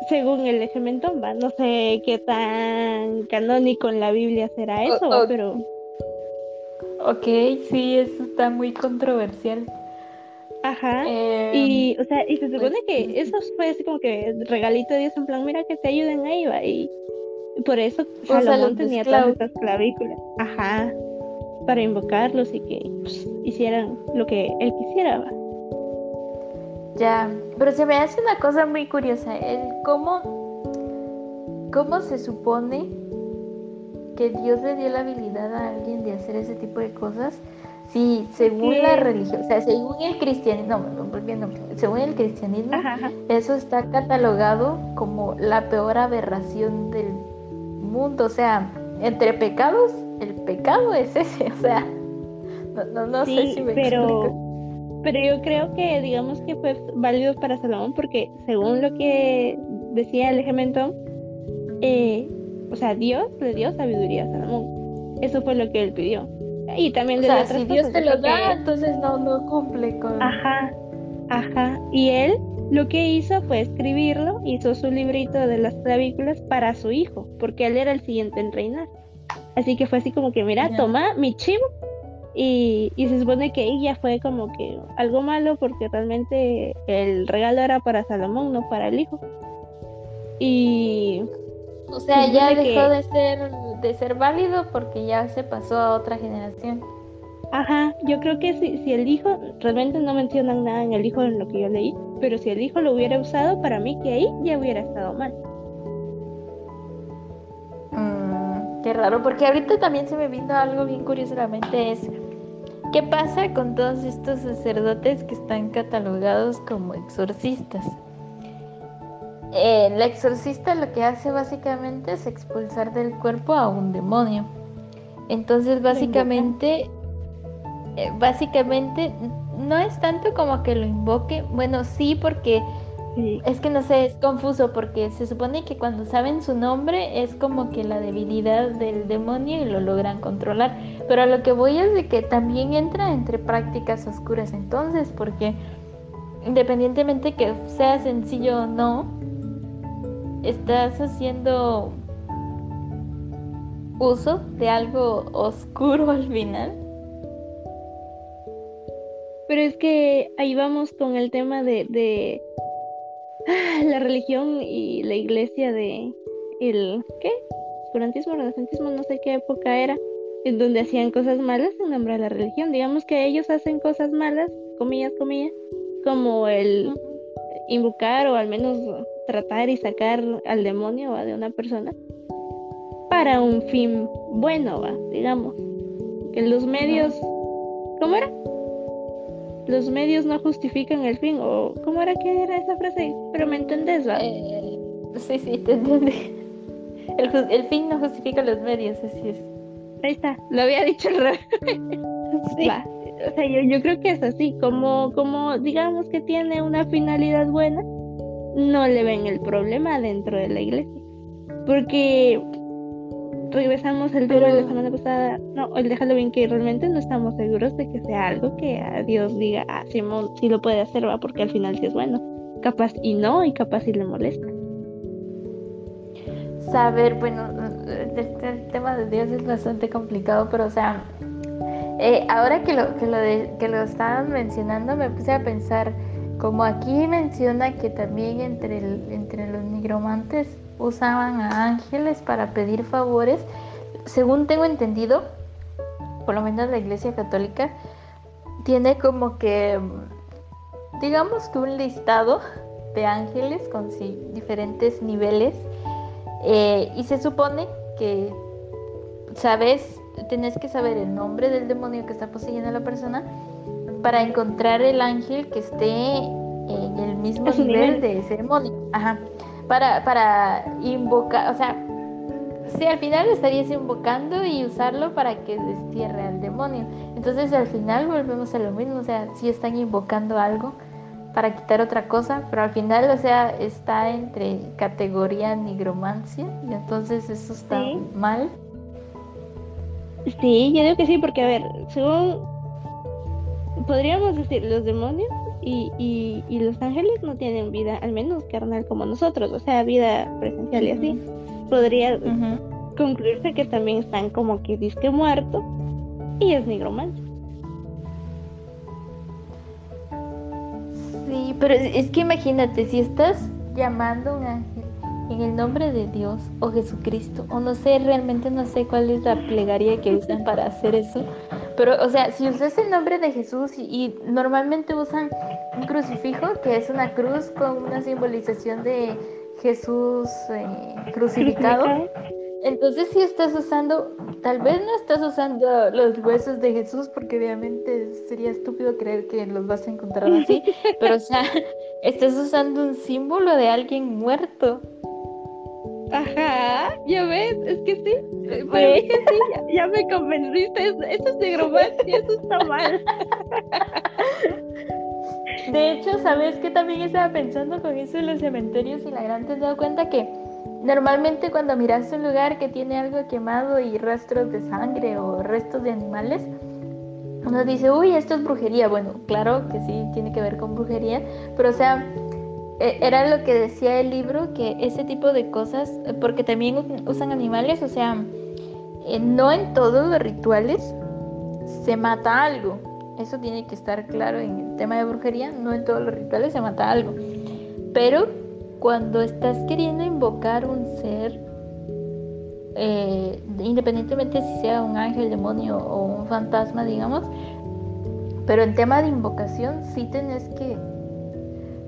Según el Egementón, va, no sé qué tan canónico en la Biblia será eso, pero Ok, sí, eso está muy controversial. Ajá. Em, y, o sea, y se supone pues, que eso fue así como que regalito de Dios en plan, mira que te ayuden ahí, va. Y por eso Salomón tenía todas estas clavículas. Ajá. Para invocarlos y que pues, hicieran lo que él quisiera, va. Ya, pero se me hace una cosa muy curiosa, el cómo, cómo se supone que Dios le dio la habilidad a alguien de hacer ese tipo de cosas, si según la religión, o sea, según el cristianismo, no, volviendo, según el cristianismo, eso está catalogado como la peor aberración del mundo, o sea, entre pecados, el pecado es ese, <laughs> o sea, no, no, sé si me pero... Pero yo creo que digamos que fue válido para Salomón porque según lo que decía el ejemplo, eh, o sea, Dios le dio sabiduría a Salomón. Eso fue lo que él pidió. Y también le o sea, si Dios te lo da, entonces no, no cumple con... Ajá, ajá. Y él lo que hizo fue escribirlo, hizo su librito de las clavículas para su hijo, porque él era el siguiente en reinar. Así que fue así como que, mira, toma mi chivo. Y, y se supone que ella fue como que algo malo porque realmente el regalo era para Salomón, no para el hijo. Y o sea, ya dejó de ser de ser válido porque ya se pasó a otra generación. Ajá, yo creo que si, si el hijo, realmente no mencionan nada en el hijo en lo que yo leí, pero si el hijo lo hubiera usado, para mí que ahí ya hubiera estado mal. Mm, qué raro, porque ahorita también se me vino algo bien curioso la mente, es ¿qué pasa con todos estos sacerdotes que están catalogados como exorcistas? Eh, la exorcista lo que hace básicamente es expulsar del cuerpo a un demonio. Entonces básicamente, eh, básicamente no es tanto como que lo invoque, bueno sí porque es que no sé, es confuso porque se supone que cuando saben su nombre es como que la debilidad del demonio y lo logran controlar. Pero a lo que voy es de que también entra entre prácticas oscuras entonces, porque independientemente que sea sencillo o no, estás haciendo uso de algo oscuro al final. Pero es que ahí vamos con el tema de <laughs> la religión y la iglesia de el ¿qué? Oscurantismo, renacentismo, no sé qué época era, en donde hacían cosas malas en nombre de la religión. Digamos que ellos hacen cosas malas, comillas, comillas, como el invocar o al menos tratar y sacar al demonio de una persona para un fin bueno, ¿va? digamos. Que los medios, ¿cómo era? Los medios no justifican el fin, o ¿cómo era que era esa frase? Pero me entendés, ¿va? Eh, sí, sí, te entendí. El, el, fin no justifica los medios, así es. Ahí está, lo había dicho el revés. sí. O sea, yo, yo creo que es así, como, como digamos que tiene una finalidad buena, no le ven el problema dentro de la iglesia. Porque regresamos el tema de la semana pasada, no, el de Halloween, que realmente no estamos seguros de que sea algo que a Dios diga, ah, Simón sí lo puede hacer, va, porque al final sí es bueno. Capaz y no, y capaz y le molesta. Saber, bueno, este, el tema de Dios es bastante complicado, pero o sea, eh, ahora que lo, que lo, que lo estaban mencionando, me puse a pensar, como aquí menciona que también entre, entre los nigromantes usaban a ángeles para pedir favores. Según tengo entendido, por lo menos la Iglesia Católica tiene como que, digamos que un listado de ángeles con diferentes niveles eh, y se supone que sabes, tenés que saber el nombre del demonio que está poseyendo a la persona para encontrar el ángel que esté en el mismo nivel, de ese demonio. Ajá para, para invocar, o sea, sí, al final estarías invocando y usarlo para que destierre al demonio. Entonces al final volvemos a lo mismo, o sea, sí están invocando algo para quitar otra cosa, pero al final, o sea, está entre categoría nigromancia y entonces eso está mal. Sí, yo digo que sí, porque a ver, según podríamos decir, los demonios y, y, los ángeles no tienen vida, al menos carnal como nosotros, o sea, vida presencial y así. Podría concluirse que también están como que disque muerto y es nigromante. Sí, pero es que imagínate, si estás llamando a un ángel en el nombre de Dios o Jesucristo, o no sé, realmente no sé cuál es la plegaria que usan para hacer eso, pero, o sea, si usas el nombre de Jesús y, normalmente usan un crucifijo, que es una cruz con una simbolización de Jesús eh, crucificado, entonces si estás usando, tal vez no estás usando los huesos de Jesús, porque obviamente sería estúpido creer que los vas a encontrar así, <laughs> pero, o sea, estás usando un símbolo de alguien muerto. Ajá, ya ves, es que sí. Pues, sí, ya, me convenciste. Eso es negromancia, eso está mal. De hecho, ¿sabes qué también estaba pensando con eso de los cementerios y la gran te has dado cuenta que normalmente cuando miras un lugar que tiene algo quemado y rastros de sangre o restos de animales, uno dice, uy, esto es brujería. Bueno, claro que sí, tiene que ver con brujería, pero o sea, era lo que decía el libro, que ese tipo de cosas, porque también usan animales, o sea, eh, no en todos los rituales se mata algo. Eso tiene que estar claro en el tema de brujería, no en todos los rituales se mata algo. Pero cuando estás queriendo invocar un ser, eh, independientemente si sea un ángel, demonio o un fantasma, digamos, pero en tema de invocación sí tenés que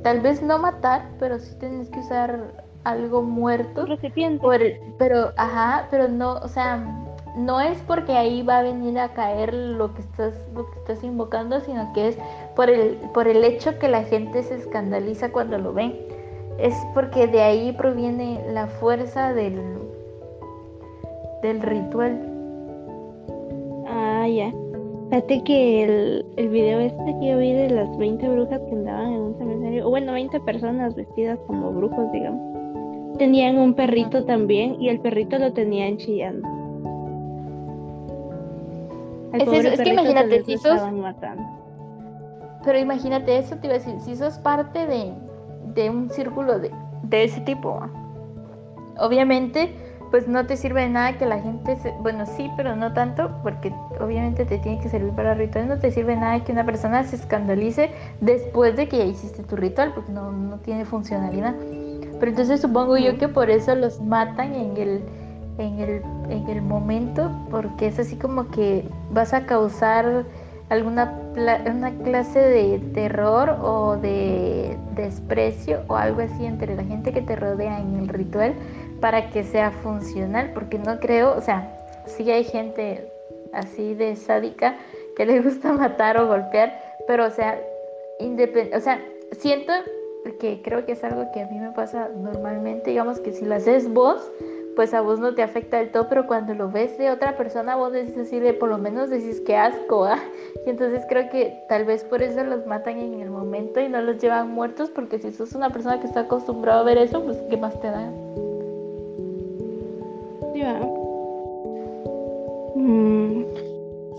tal vez no matar, pero sí tienes que usar algo muerto. Recipiente. pero, ajá, pero no, o sea, no es porque ahí va a venir a caer lo que estás, lo que estás invocando, sino que es por el, por el hecho que la gente se escandaliza cuando lo ven. Es porque de ahí proviene la fuerza del, del ritual. Ah, ya. Fíjate que el, el video este que yo vi de las 20 brujas que andaban en un cementerio, o bueno, 20 personas vestidas como brujos, digamos, tenían un perrito también y el perrito lo tenían chillando. Al Es eso, es que imagínate, si sos-. Pero imagínate eso, te iba a decir, si sos parte de, de un círculo de, de ese tipo, obviamente, pues no te sirve de nada que la gente, se- bueno, sí, pero no tanto, porque obviamente te tiene que servir para ritual, no te sirve nada que una persona se escandalice después de que ya hiciste tu ritual, porque no, no tiene funcionalidad. Pero entonces supongo yo que por eso los matan en el, en el, en el momento, porque es así como que vas a causar alguna una clase de terror o de desprecio o algo así entre la gente que te rodea en el ritual para que sea funcional, porque no creo, o sea, sí hay gente así de sádica que le gusta <laughs> matar o golpear, pero o sea, o sea, siento que creo que es algo que a mí me pasa normalmente, digamos que si lo haces vos, pues a vos no te afecta del todo, pero cuando lo ves de otra persona, vos decís así de por lo menos decís que asco, ¿ah? <laughs> Y entonces creo que tal vez por eso los matan en el momento y no los llevan muertos, porque si sos una persona que está acostumbrado a ver eso, pues ¿qué más te da?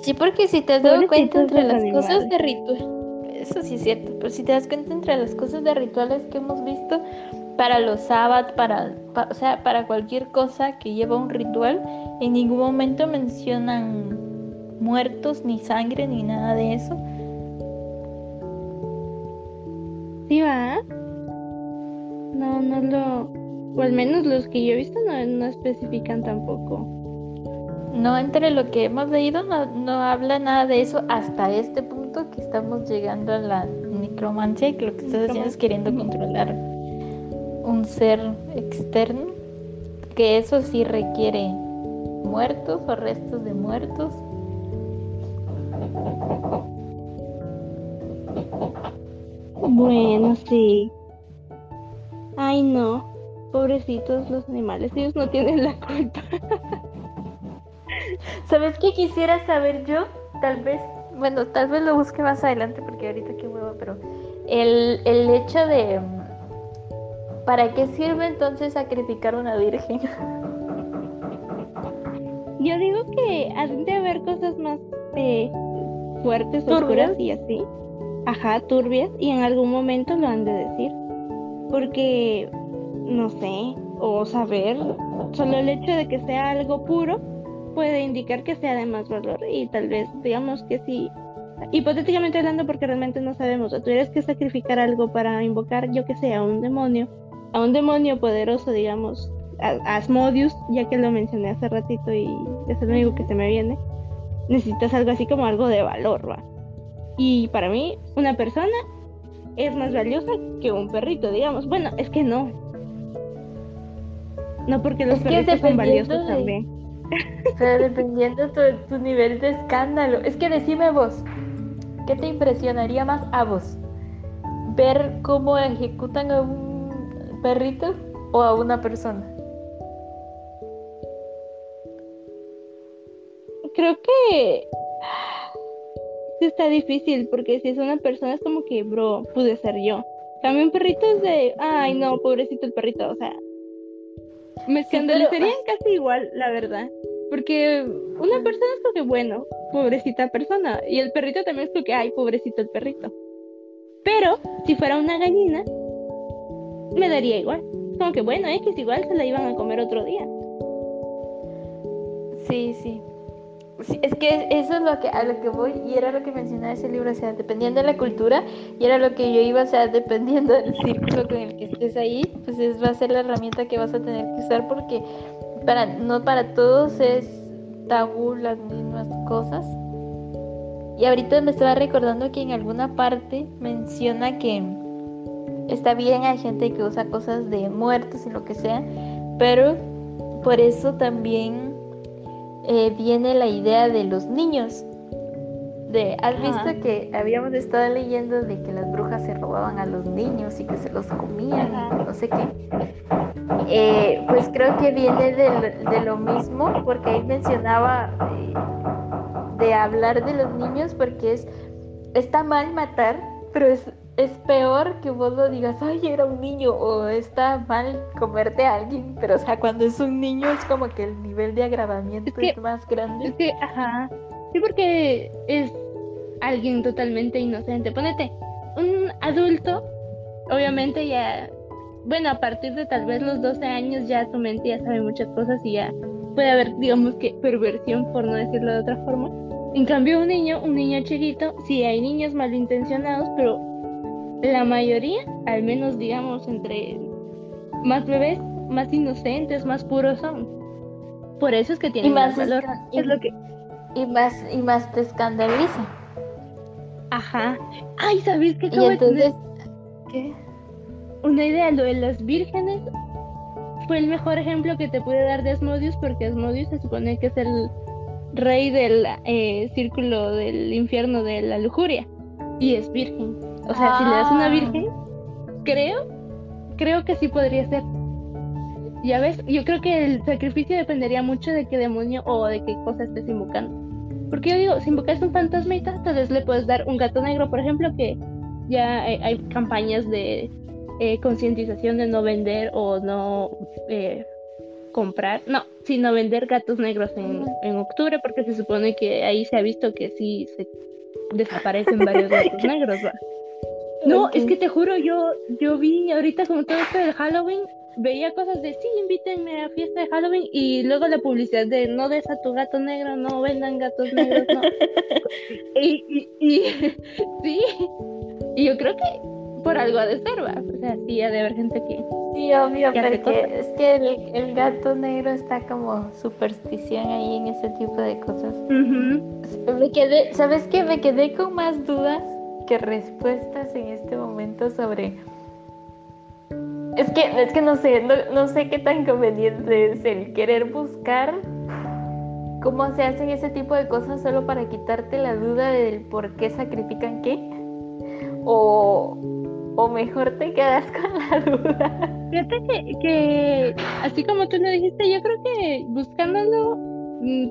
Sí, porque si te has dado cuenta entre las cosas de ritual, eso sí es cierto, pero si te das cuenta entre las cosas de rituales que hemos visto para los sábados, para, pa- o sea, para cualquier cosa que lleva un ritual, en ningún momento mencionan muertos, ni sangre, ni nada de eso. sí, va. No, no lo. O al menos los que yo he visto no, no especifican tampoco. No, entre lo que hemos leído no, no habla nada de eso hasta este punto que estamos llegando a la necromancia y que lo que estás haciendo es queriendo controlar un ser externo, que eso sí requiere muertos o restos de muertos. Bueno, sí. Ay, no. Pobrecitos los animales, ellos no tienen la culpa. <laughs> ¿Sabes qué quisiera saber yo? Tal vez, bueno, tal vez lo busque más adelante porque ahorita qué huevo, pero el, el hecho de... ¿Para qué sirve entonces sacrificar una virgen? <laughs> Yo digo que han de haber cosas más eh, fuertes, ¿Turbias? oscuras y así. Ajá, turbias, y en algún momento lo han de decir. Porque, no sé, o saber, solo el hecho de que sea algo puro puede indicar que sea de más valor. Y tal vez, digamos que sí, hipotéticamente hablando, porque realmente no sabemos, o tuvieras que sacrificar algo para invocar, yo que sé, a un demonio, a un demonio poderoso, digamos, a- Asmodius, ya que lo mencioné hace ratito y es el único que se me viene, necesitas algo así como algo de valor, ¿va? Y para mí, una persona es más valiosa que un perrito, digamos. Bueno, es que no. No porque los Es perritos son valiosos de- también. Pero dependiendo tu, tu nivel de escándalo. Es que decime vos, ¿qué te impresionaría más a vos? ¿Ver cómo ejecutan a un perrito o a una persona? Creo que está difícil porque si es una persona es como que, bro, pude ser yo. También un perrito es de, ay no, pobrecito el perrito, o sea, me Sí, pero- escandalizarían casi igual, la verdad. Porque una persona es como que, bueno, pobrecita persona, y el perrito también es como que, ay, pobrecito el perrito. Pero si fuera una gallina, me daría igual. Como que, bueno, X igual se la iban a comer otro día. Sí, sí. Es que eso es lo que a lo que voy y era lo que mencionaba ese libro, o sea, dependiendo de la cultura y era lo que yo iba, o sea, dependiendo del círculo con el que estés ahí, pues es, va a ser la herramienta que vas a tener que usar porque para no para todos es tabú las mismas cosas. Y ahorita me estaba recordando que en alguna parte menciona que está bien, hay gente que usa cosas de muertos y lo que sea, pero por eso también eh, viene la idea de los niños. De, ¿Has Ajá. visto que habíamos estado leyendo de que las brujas se robaban a los niños y que se los comían, Ajá. no sé qué? Eh, pues creo que viene de, lo- de lo mismo, porque ahí mencionaba eh, de hablar de los niños, porque es está mal matar, pero es, es peor que vos lo digas, ay, era un niño, o está mal comerte a alguien, pero o sea, cuando es un niño es como que el nivel de agravamiento Es más grande. Es que, ajá. Sí, porque es alguien totalmente inocente. Ponete, un adulto, obviamente ya, bueno, a partir de tal vez los 12 años ya su mente ya sabe muchas cosas y ya puede haber, digamos que, perversión, por no decirlo de otra forma. En cambio, un niño, un niño chiquito, sí hay niños malintencionados, pero la mayoría, al menos digamos entre más bebés, más inocentes, más puros son. Por eso es que tienen más más valor. y- Es lo que Y más, y más te escandaliza. Ajá. Ay, ¿sabes qué? Y de entonces, ¿qué? una idea. Lo de las vírgenes fue el mejor ejemplo que te pude dar de Asmodeus, porque Asmodeus se supone que es el rey del eh, círculo del infierno de la lujuria. Y es virgen. O sea, si le das una Ah. virgen, creo, creo que sí podría ser. Ya ves, yo creo que el sacrificio dependería mucho de qué demonio o de qué cosa estés invocando. Porque yo digo, si invocas un fantasmita, tal vez le puedes dar un gato negro, por ejemplo, que ya hay campañas de eh, concientización de no vender o no eh, comprar, no, sino vender gatos negros en, en octubre, porque se supone que ahí se ha visto que sí se desaparecen varios gatos <laughs> negros, ¿va? No, es que te juro, yo, yo vi ahorita como todo esto del Halloween, veía cosas de sí, invítenme a fiesta de Halloween y luego la publicidad de no des a tu gato negro, no vendan gatos negros, no. <laughs> y, y, y- <laughs> sí, y yo creo que por algo ha de ser, va. O sea, sí ha de haber gente que. Sí, obvio, ¿Qué hace porque es que el, el gato negro está como superstición ahí en ese tipo de cosas. Me quedé, ¿sabes qué? Me quedé con más dudas respuestas en este momento sobre. Es que, es que no sé, no, no sé qué tan conveniente es el querer buscar cómo se hacen ese tipo de cosas solo para quitarte la duda del por qué sacrifican qué. O, o mejor te quedas <laughs> con la duda. Fíjate que, que, así como tú lo dijiste, yo creo que buscándolo,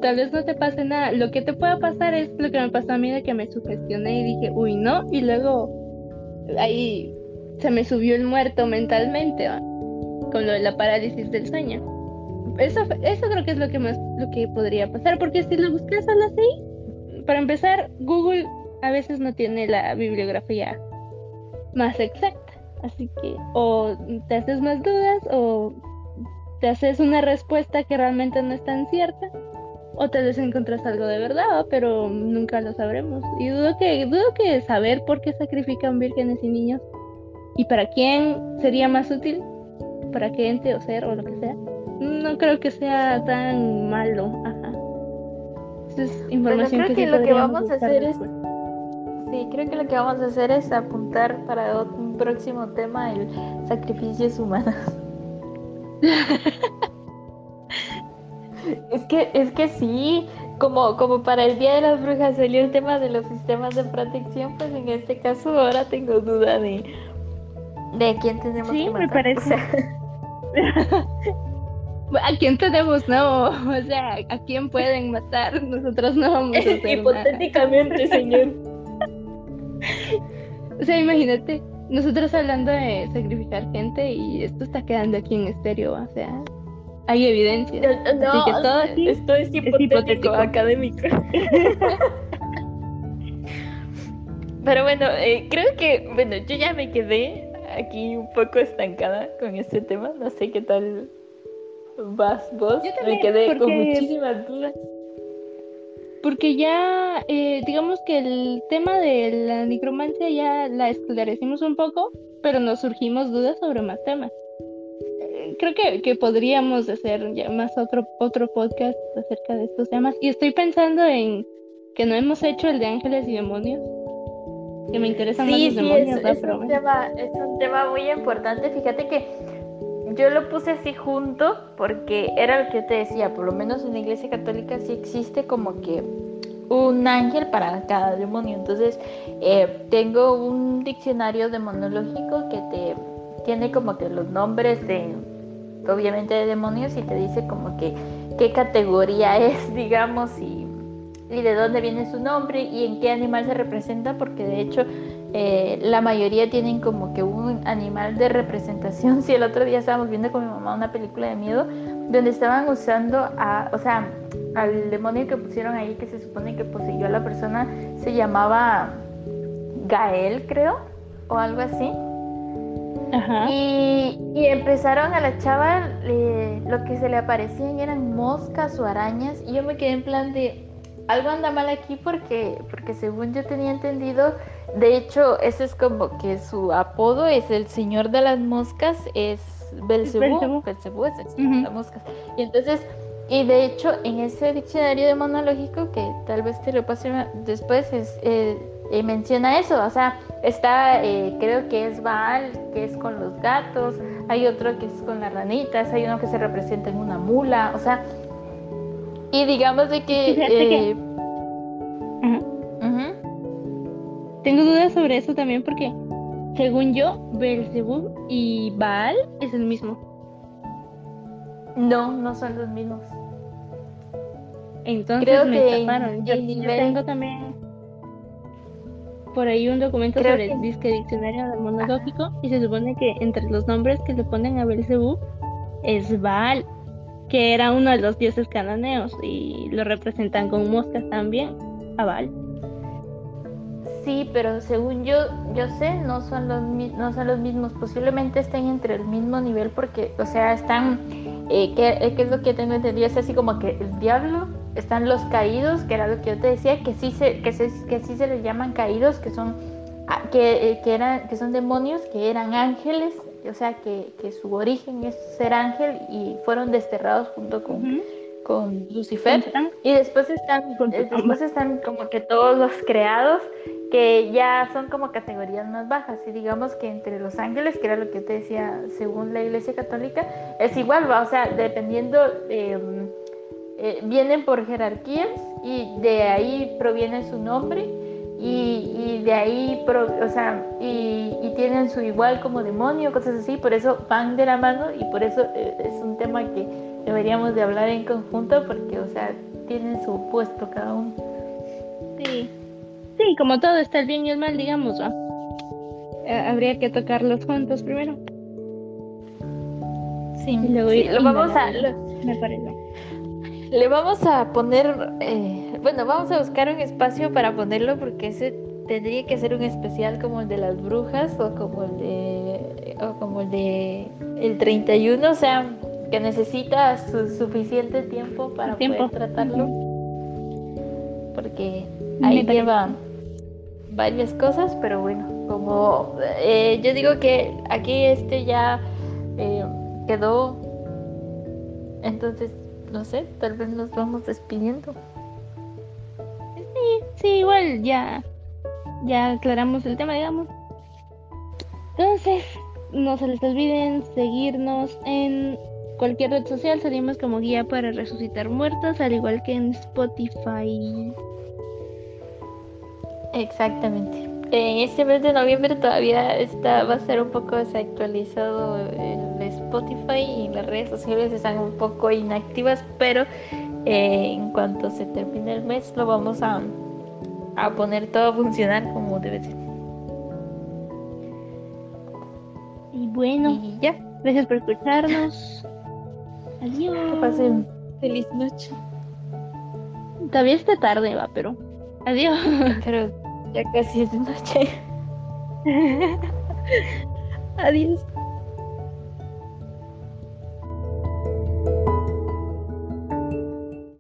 tal vez no te pase nada. Lo que te pueda pasar es lo que me pasó a mí de que me sugestioné y dije, uy, no, y luego ahí se me subió el muerto mentalmente, con lo de la parálisis del sueño. Eso, eso creo que es lo que más, lo que podría pasar, porque si lo buscas solo así, para empezar, Google a veces no tiene la bibliografía más exacta. Así que o te haces más dudas o te haces una respuesta que realmente no es tan cierta o tal vez encuentras algo de verdad, pero nunca lo sabremos. Y dudo que dudo que saber por qué sacrifican vírgenes y niños y para quién sería más útil, para qué ente o ser o lo que sea. No creo que sea tan malo. Ajá. Esa es información creo que, que sí lo que vamos a hacer es-. Sí, creo que lo que vamos a hacer es apuntar para un próximo tema el sacrificios humanos. <laughs> es que, es que sí, como, como para el Día de las Brujas salió el tema de los sistemas de protección, pues en este caso ahora tengo duda de, de quién tenemos Sí, que me parece. O sea, <laughs> ¿A quién tenemos? No, o sea, ¿a quién pueden matar? Nosotros no vamos a <laughs> hacer nada. hipotéticamente, señor. O sea, imagínate, nosotros hablando de sacrificar gente y esto está quedando aquí en estéreo, o sea, hay evidencia. No, Así que todo aquí esto es hipotético, hipotético. académico. <laughs> Pero bueno, eh, creo que, bueno, yo ya me quedé aquí un poco estancada con este tema. No sé qué tal vas vos. Yo me también, quedé con porque- muchísimas dudas. Porque ya, eh, digamos que el tema de la necromancia ya la esclarecimos un poco, pero nos surgimos dudas sobre más temas. Creo que, que podríamos hacer ya más otro, otro podcast acerca de estos temas. Y estoy pensando en que no hemos hecho el de ángeles y demonios. Que me interesan más los sí, demonios, es, ¿va? es Pero un tema, es un tema muy importante. Fíjate que yo lo puse así junto porque era lo que yo te decía, por lo menos en la iglesia católica sí existe como que un ángel para cada demonio. Entonces, eh, tengo un diccionario demonológico que te tiene como que los nombres de, obviamente, de demonios y te dice como que qué categoría <laughs> es, digamos, y, y de dónde viene su nombre y en qué animal se representa, porque de hecho eh, la mayoría tienen como que un animal de representación. <laughs> Si el otro día estábamos viendo con mi mamá una película de miedo donde estaban usando a, o sea, al demonio que pusieron ahí que se supone que poseyó a la persona se llamaba Gael, creo, o algo así. Y, empezaron a la chava, lo que se le aparecían eran moscas o arañas. Y yo me quedé en plan de, algo anda mal aquí porque, porque según yo tenía entendido, de hecho, ese es como que su apodo es el señor de las moscas, es Belcebú. Belcebú es el señor de las moscas. Y entonces y de hecho, en ese diccionario demonológico, que tal vez te lo pase después, es, eh, eh, menciona eso. O sea, está, eh, creo que es Baal, que es con los gatos, hay otro que es con las ranitas, hay uno que se representa en una mula, o sea, y digamos de que... <laughs> Tengo dudas sobre eso también porque, según yo, Belzebub y Baal es el mismo. No, no son los mismos. Entonces Creo me que taparon. Yo, tengo también por ahí un documento sobre el disque diccionario demonológico y se supone que entre los nombres que le ponen a Belzebú es Baal, que era uno de los dioses cananeos y lo representan con moscas también, a Baal. Sí, pero según yo, yo sé, no son los no son los mismos. Posiblemente estén entre el mismo nivel porque, o sea, están, eh, ¿qué, ¿qué, es lo que tengo entendido? Es así como que el diablo están los caídos, que era lo que yo te decía, que sí se, que que sí se les llaman caídos, que son, ah, que, eh, que, eran, que son demonios, que eran ángeles, o sea, que, que, su origen es ser ángel y fueron desterrados junto con, con Lucifer. Y después están, eh, después están como que todos los creados, que ya son como categorías más bajas. Y digamos que entre los ángeles, que era lo que yo te decía, según la Iglesia Católica, es igual, ¿va? o sea, dependiendo... Eh, eh, vienen por jerarquías y de ahí proviene su nombre y, de ahí, o sea, y, tienen su igual como demonio, cosas así, por eso van de la mano y por eso eh, es un tema que deberíamos de hablar en conjunto porque, o sea, tienen su puesto cada uno. Sí, sí, como todo está el bien y el mal, digamos, eh, habría que tocarlos juntos primero. Sí, lo vamos a... me parece. Le vamos a poner, eh, bueno, vamos a buscar un espacio para ponerlo porque ese tendría que ser un especial como el de las brujas o como el de, o como el de el 31, o sea, que necesita su suficiente tiempo para poder tratarlo. Porque ahí lleva varias cosas, pero bueno, como eh, yo digo que aquí este ya eh, quedó, entonces no sé, tal vez nos vamos despidiendo. Sí, sí, igual ya, ya aclaramos el tema, digamos. Entonces, no se les olviden seguirnos en cualquier red social, salimos como guía para resucitar muertos, al igual que en Spotify. Exactamente. En este mes de noviembre todavía está, va a ser un poco desactualizado el Spotify y las redes sociales están un poco inactivas, pero eh, en cuanto se termine el mes lo vamos a, a poner todo a funcionar como debe ser. Y bueno, ya. Gracias por escucharnos. <laughs> Adiós. Que pasen feliz noche. Todavía está tarde, va, pero. Adiós. <laughs> Pero ya casi es de noche. <laughs> Adiós.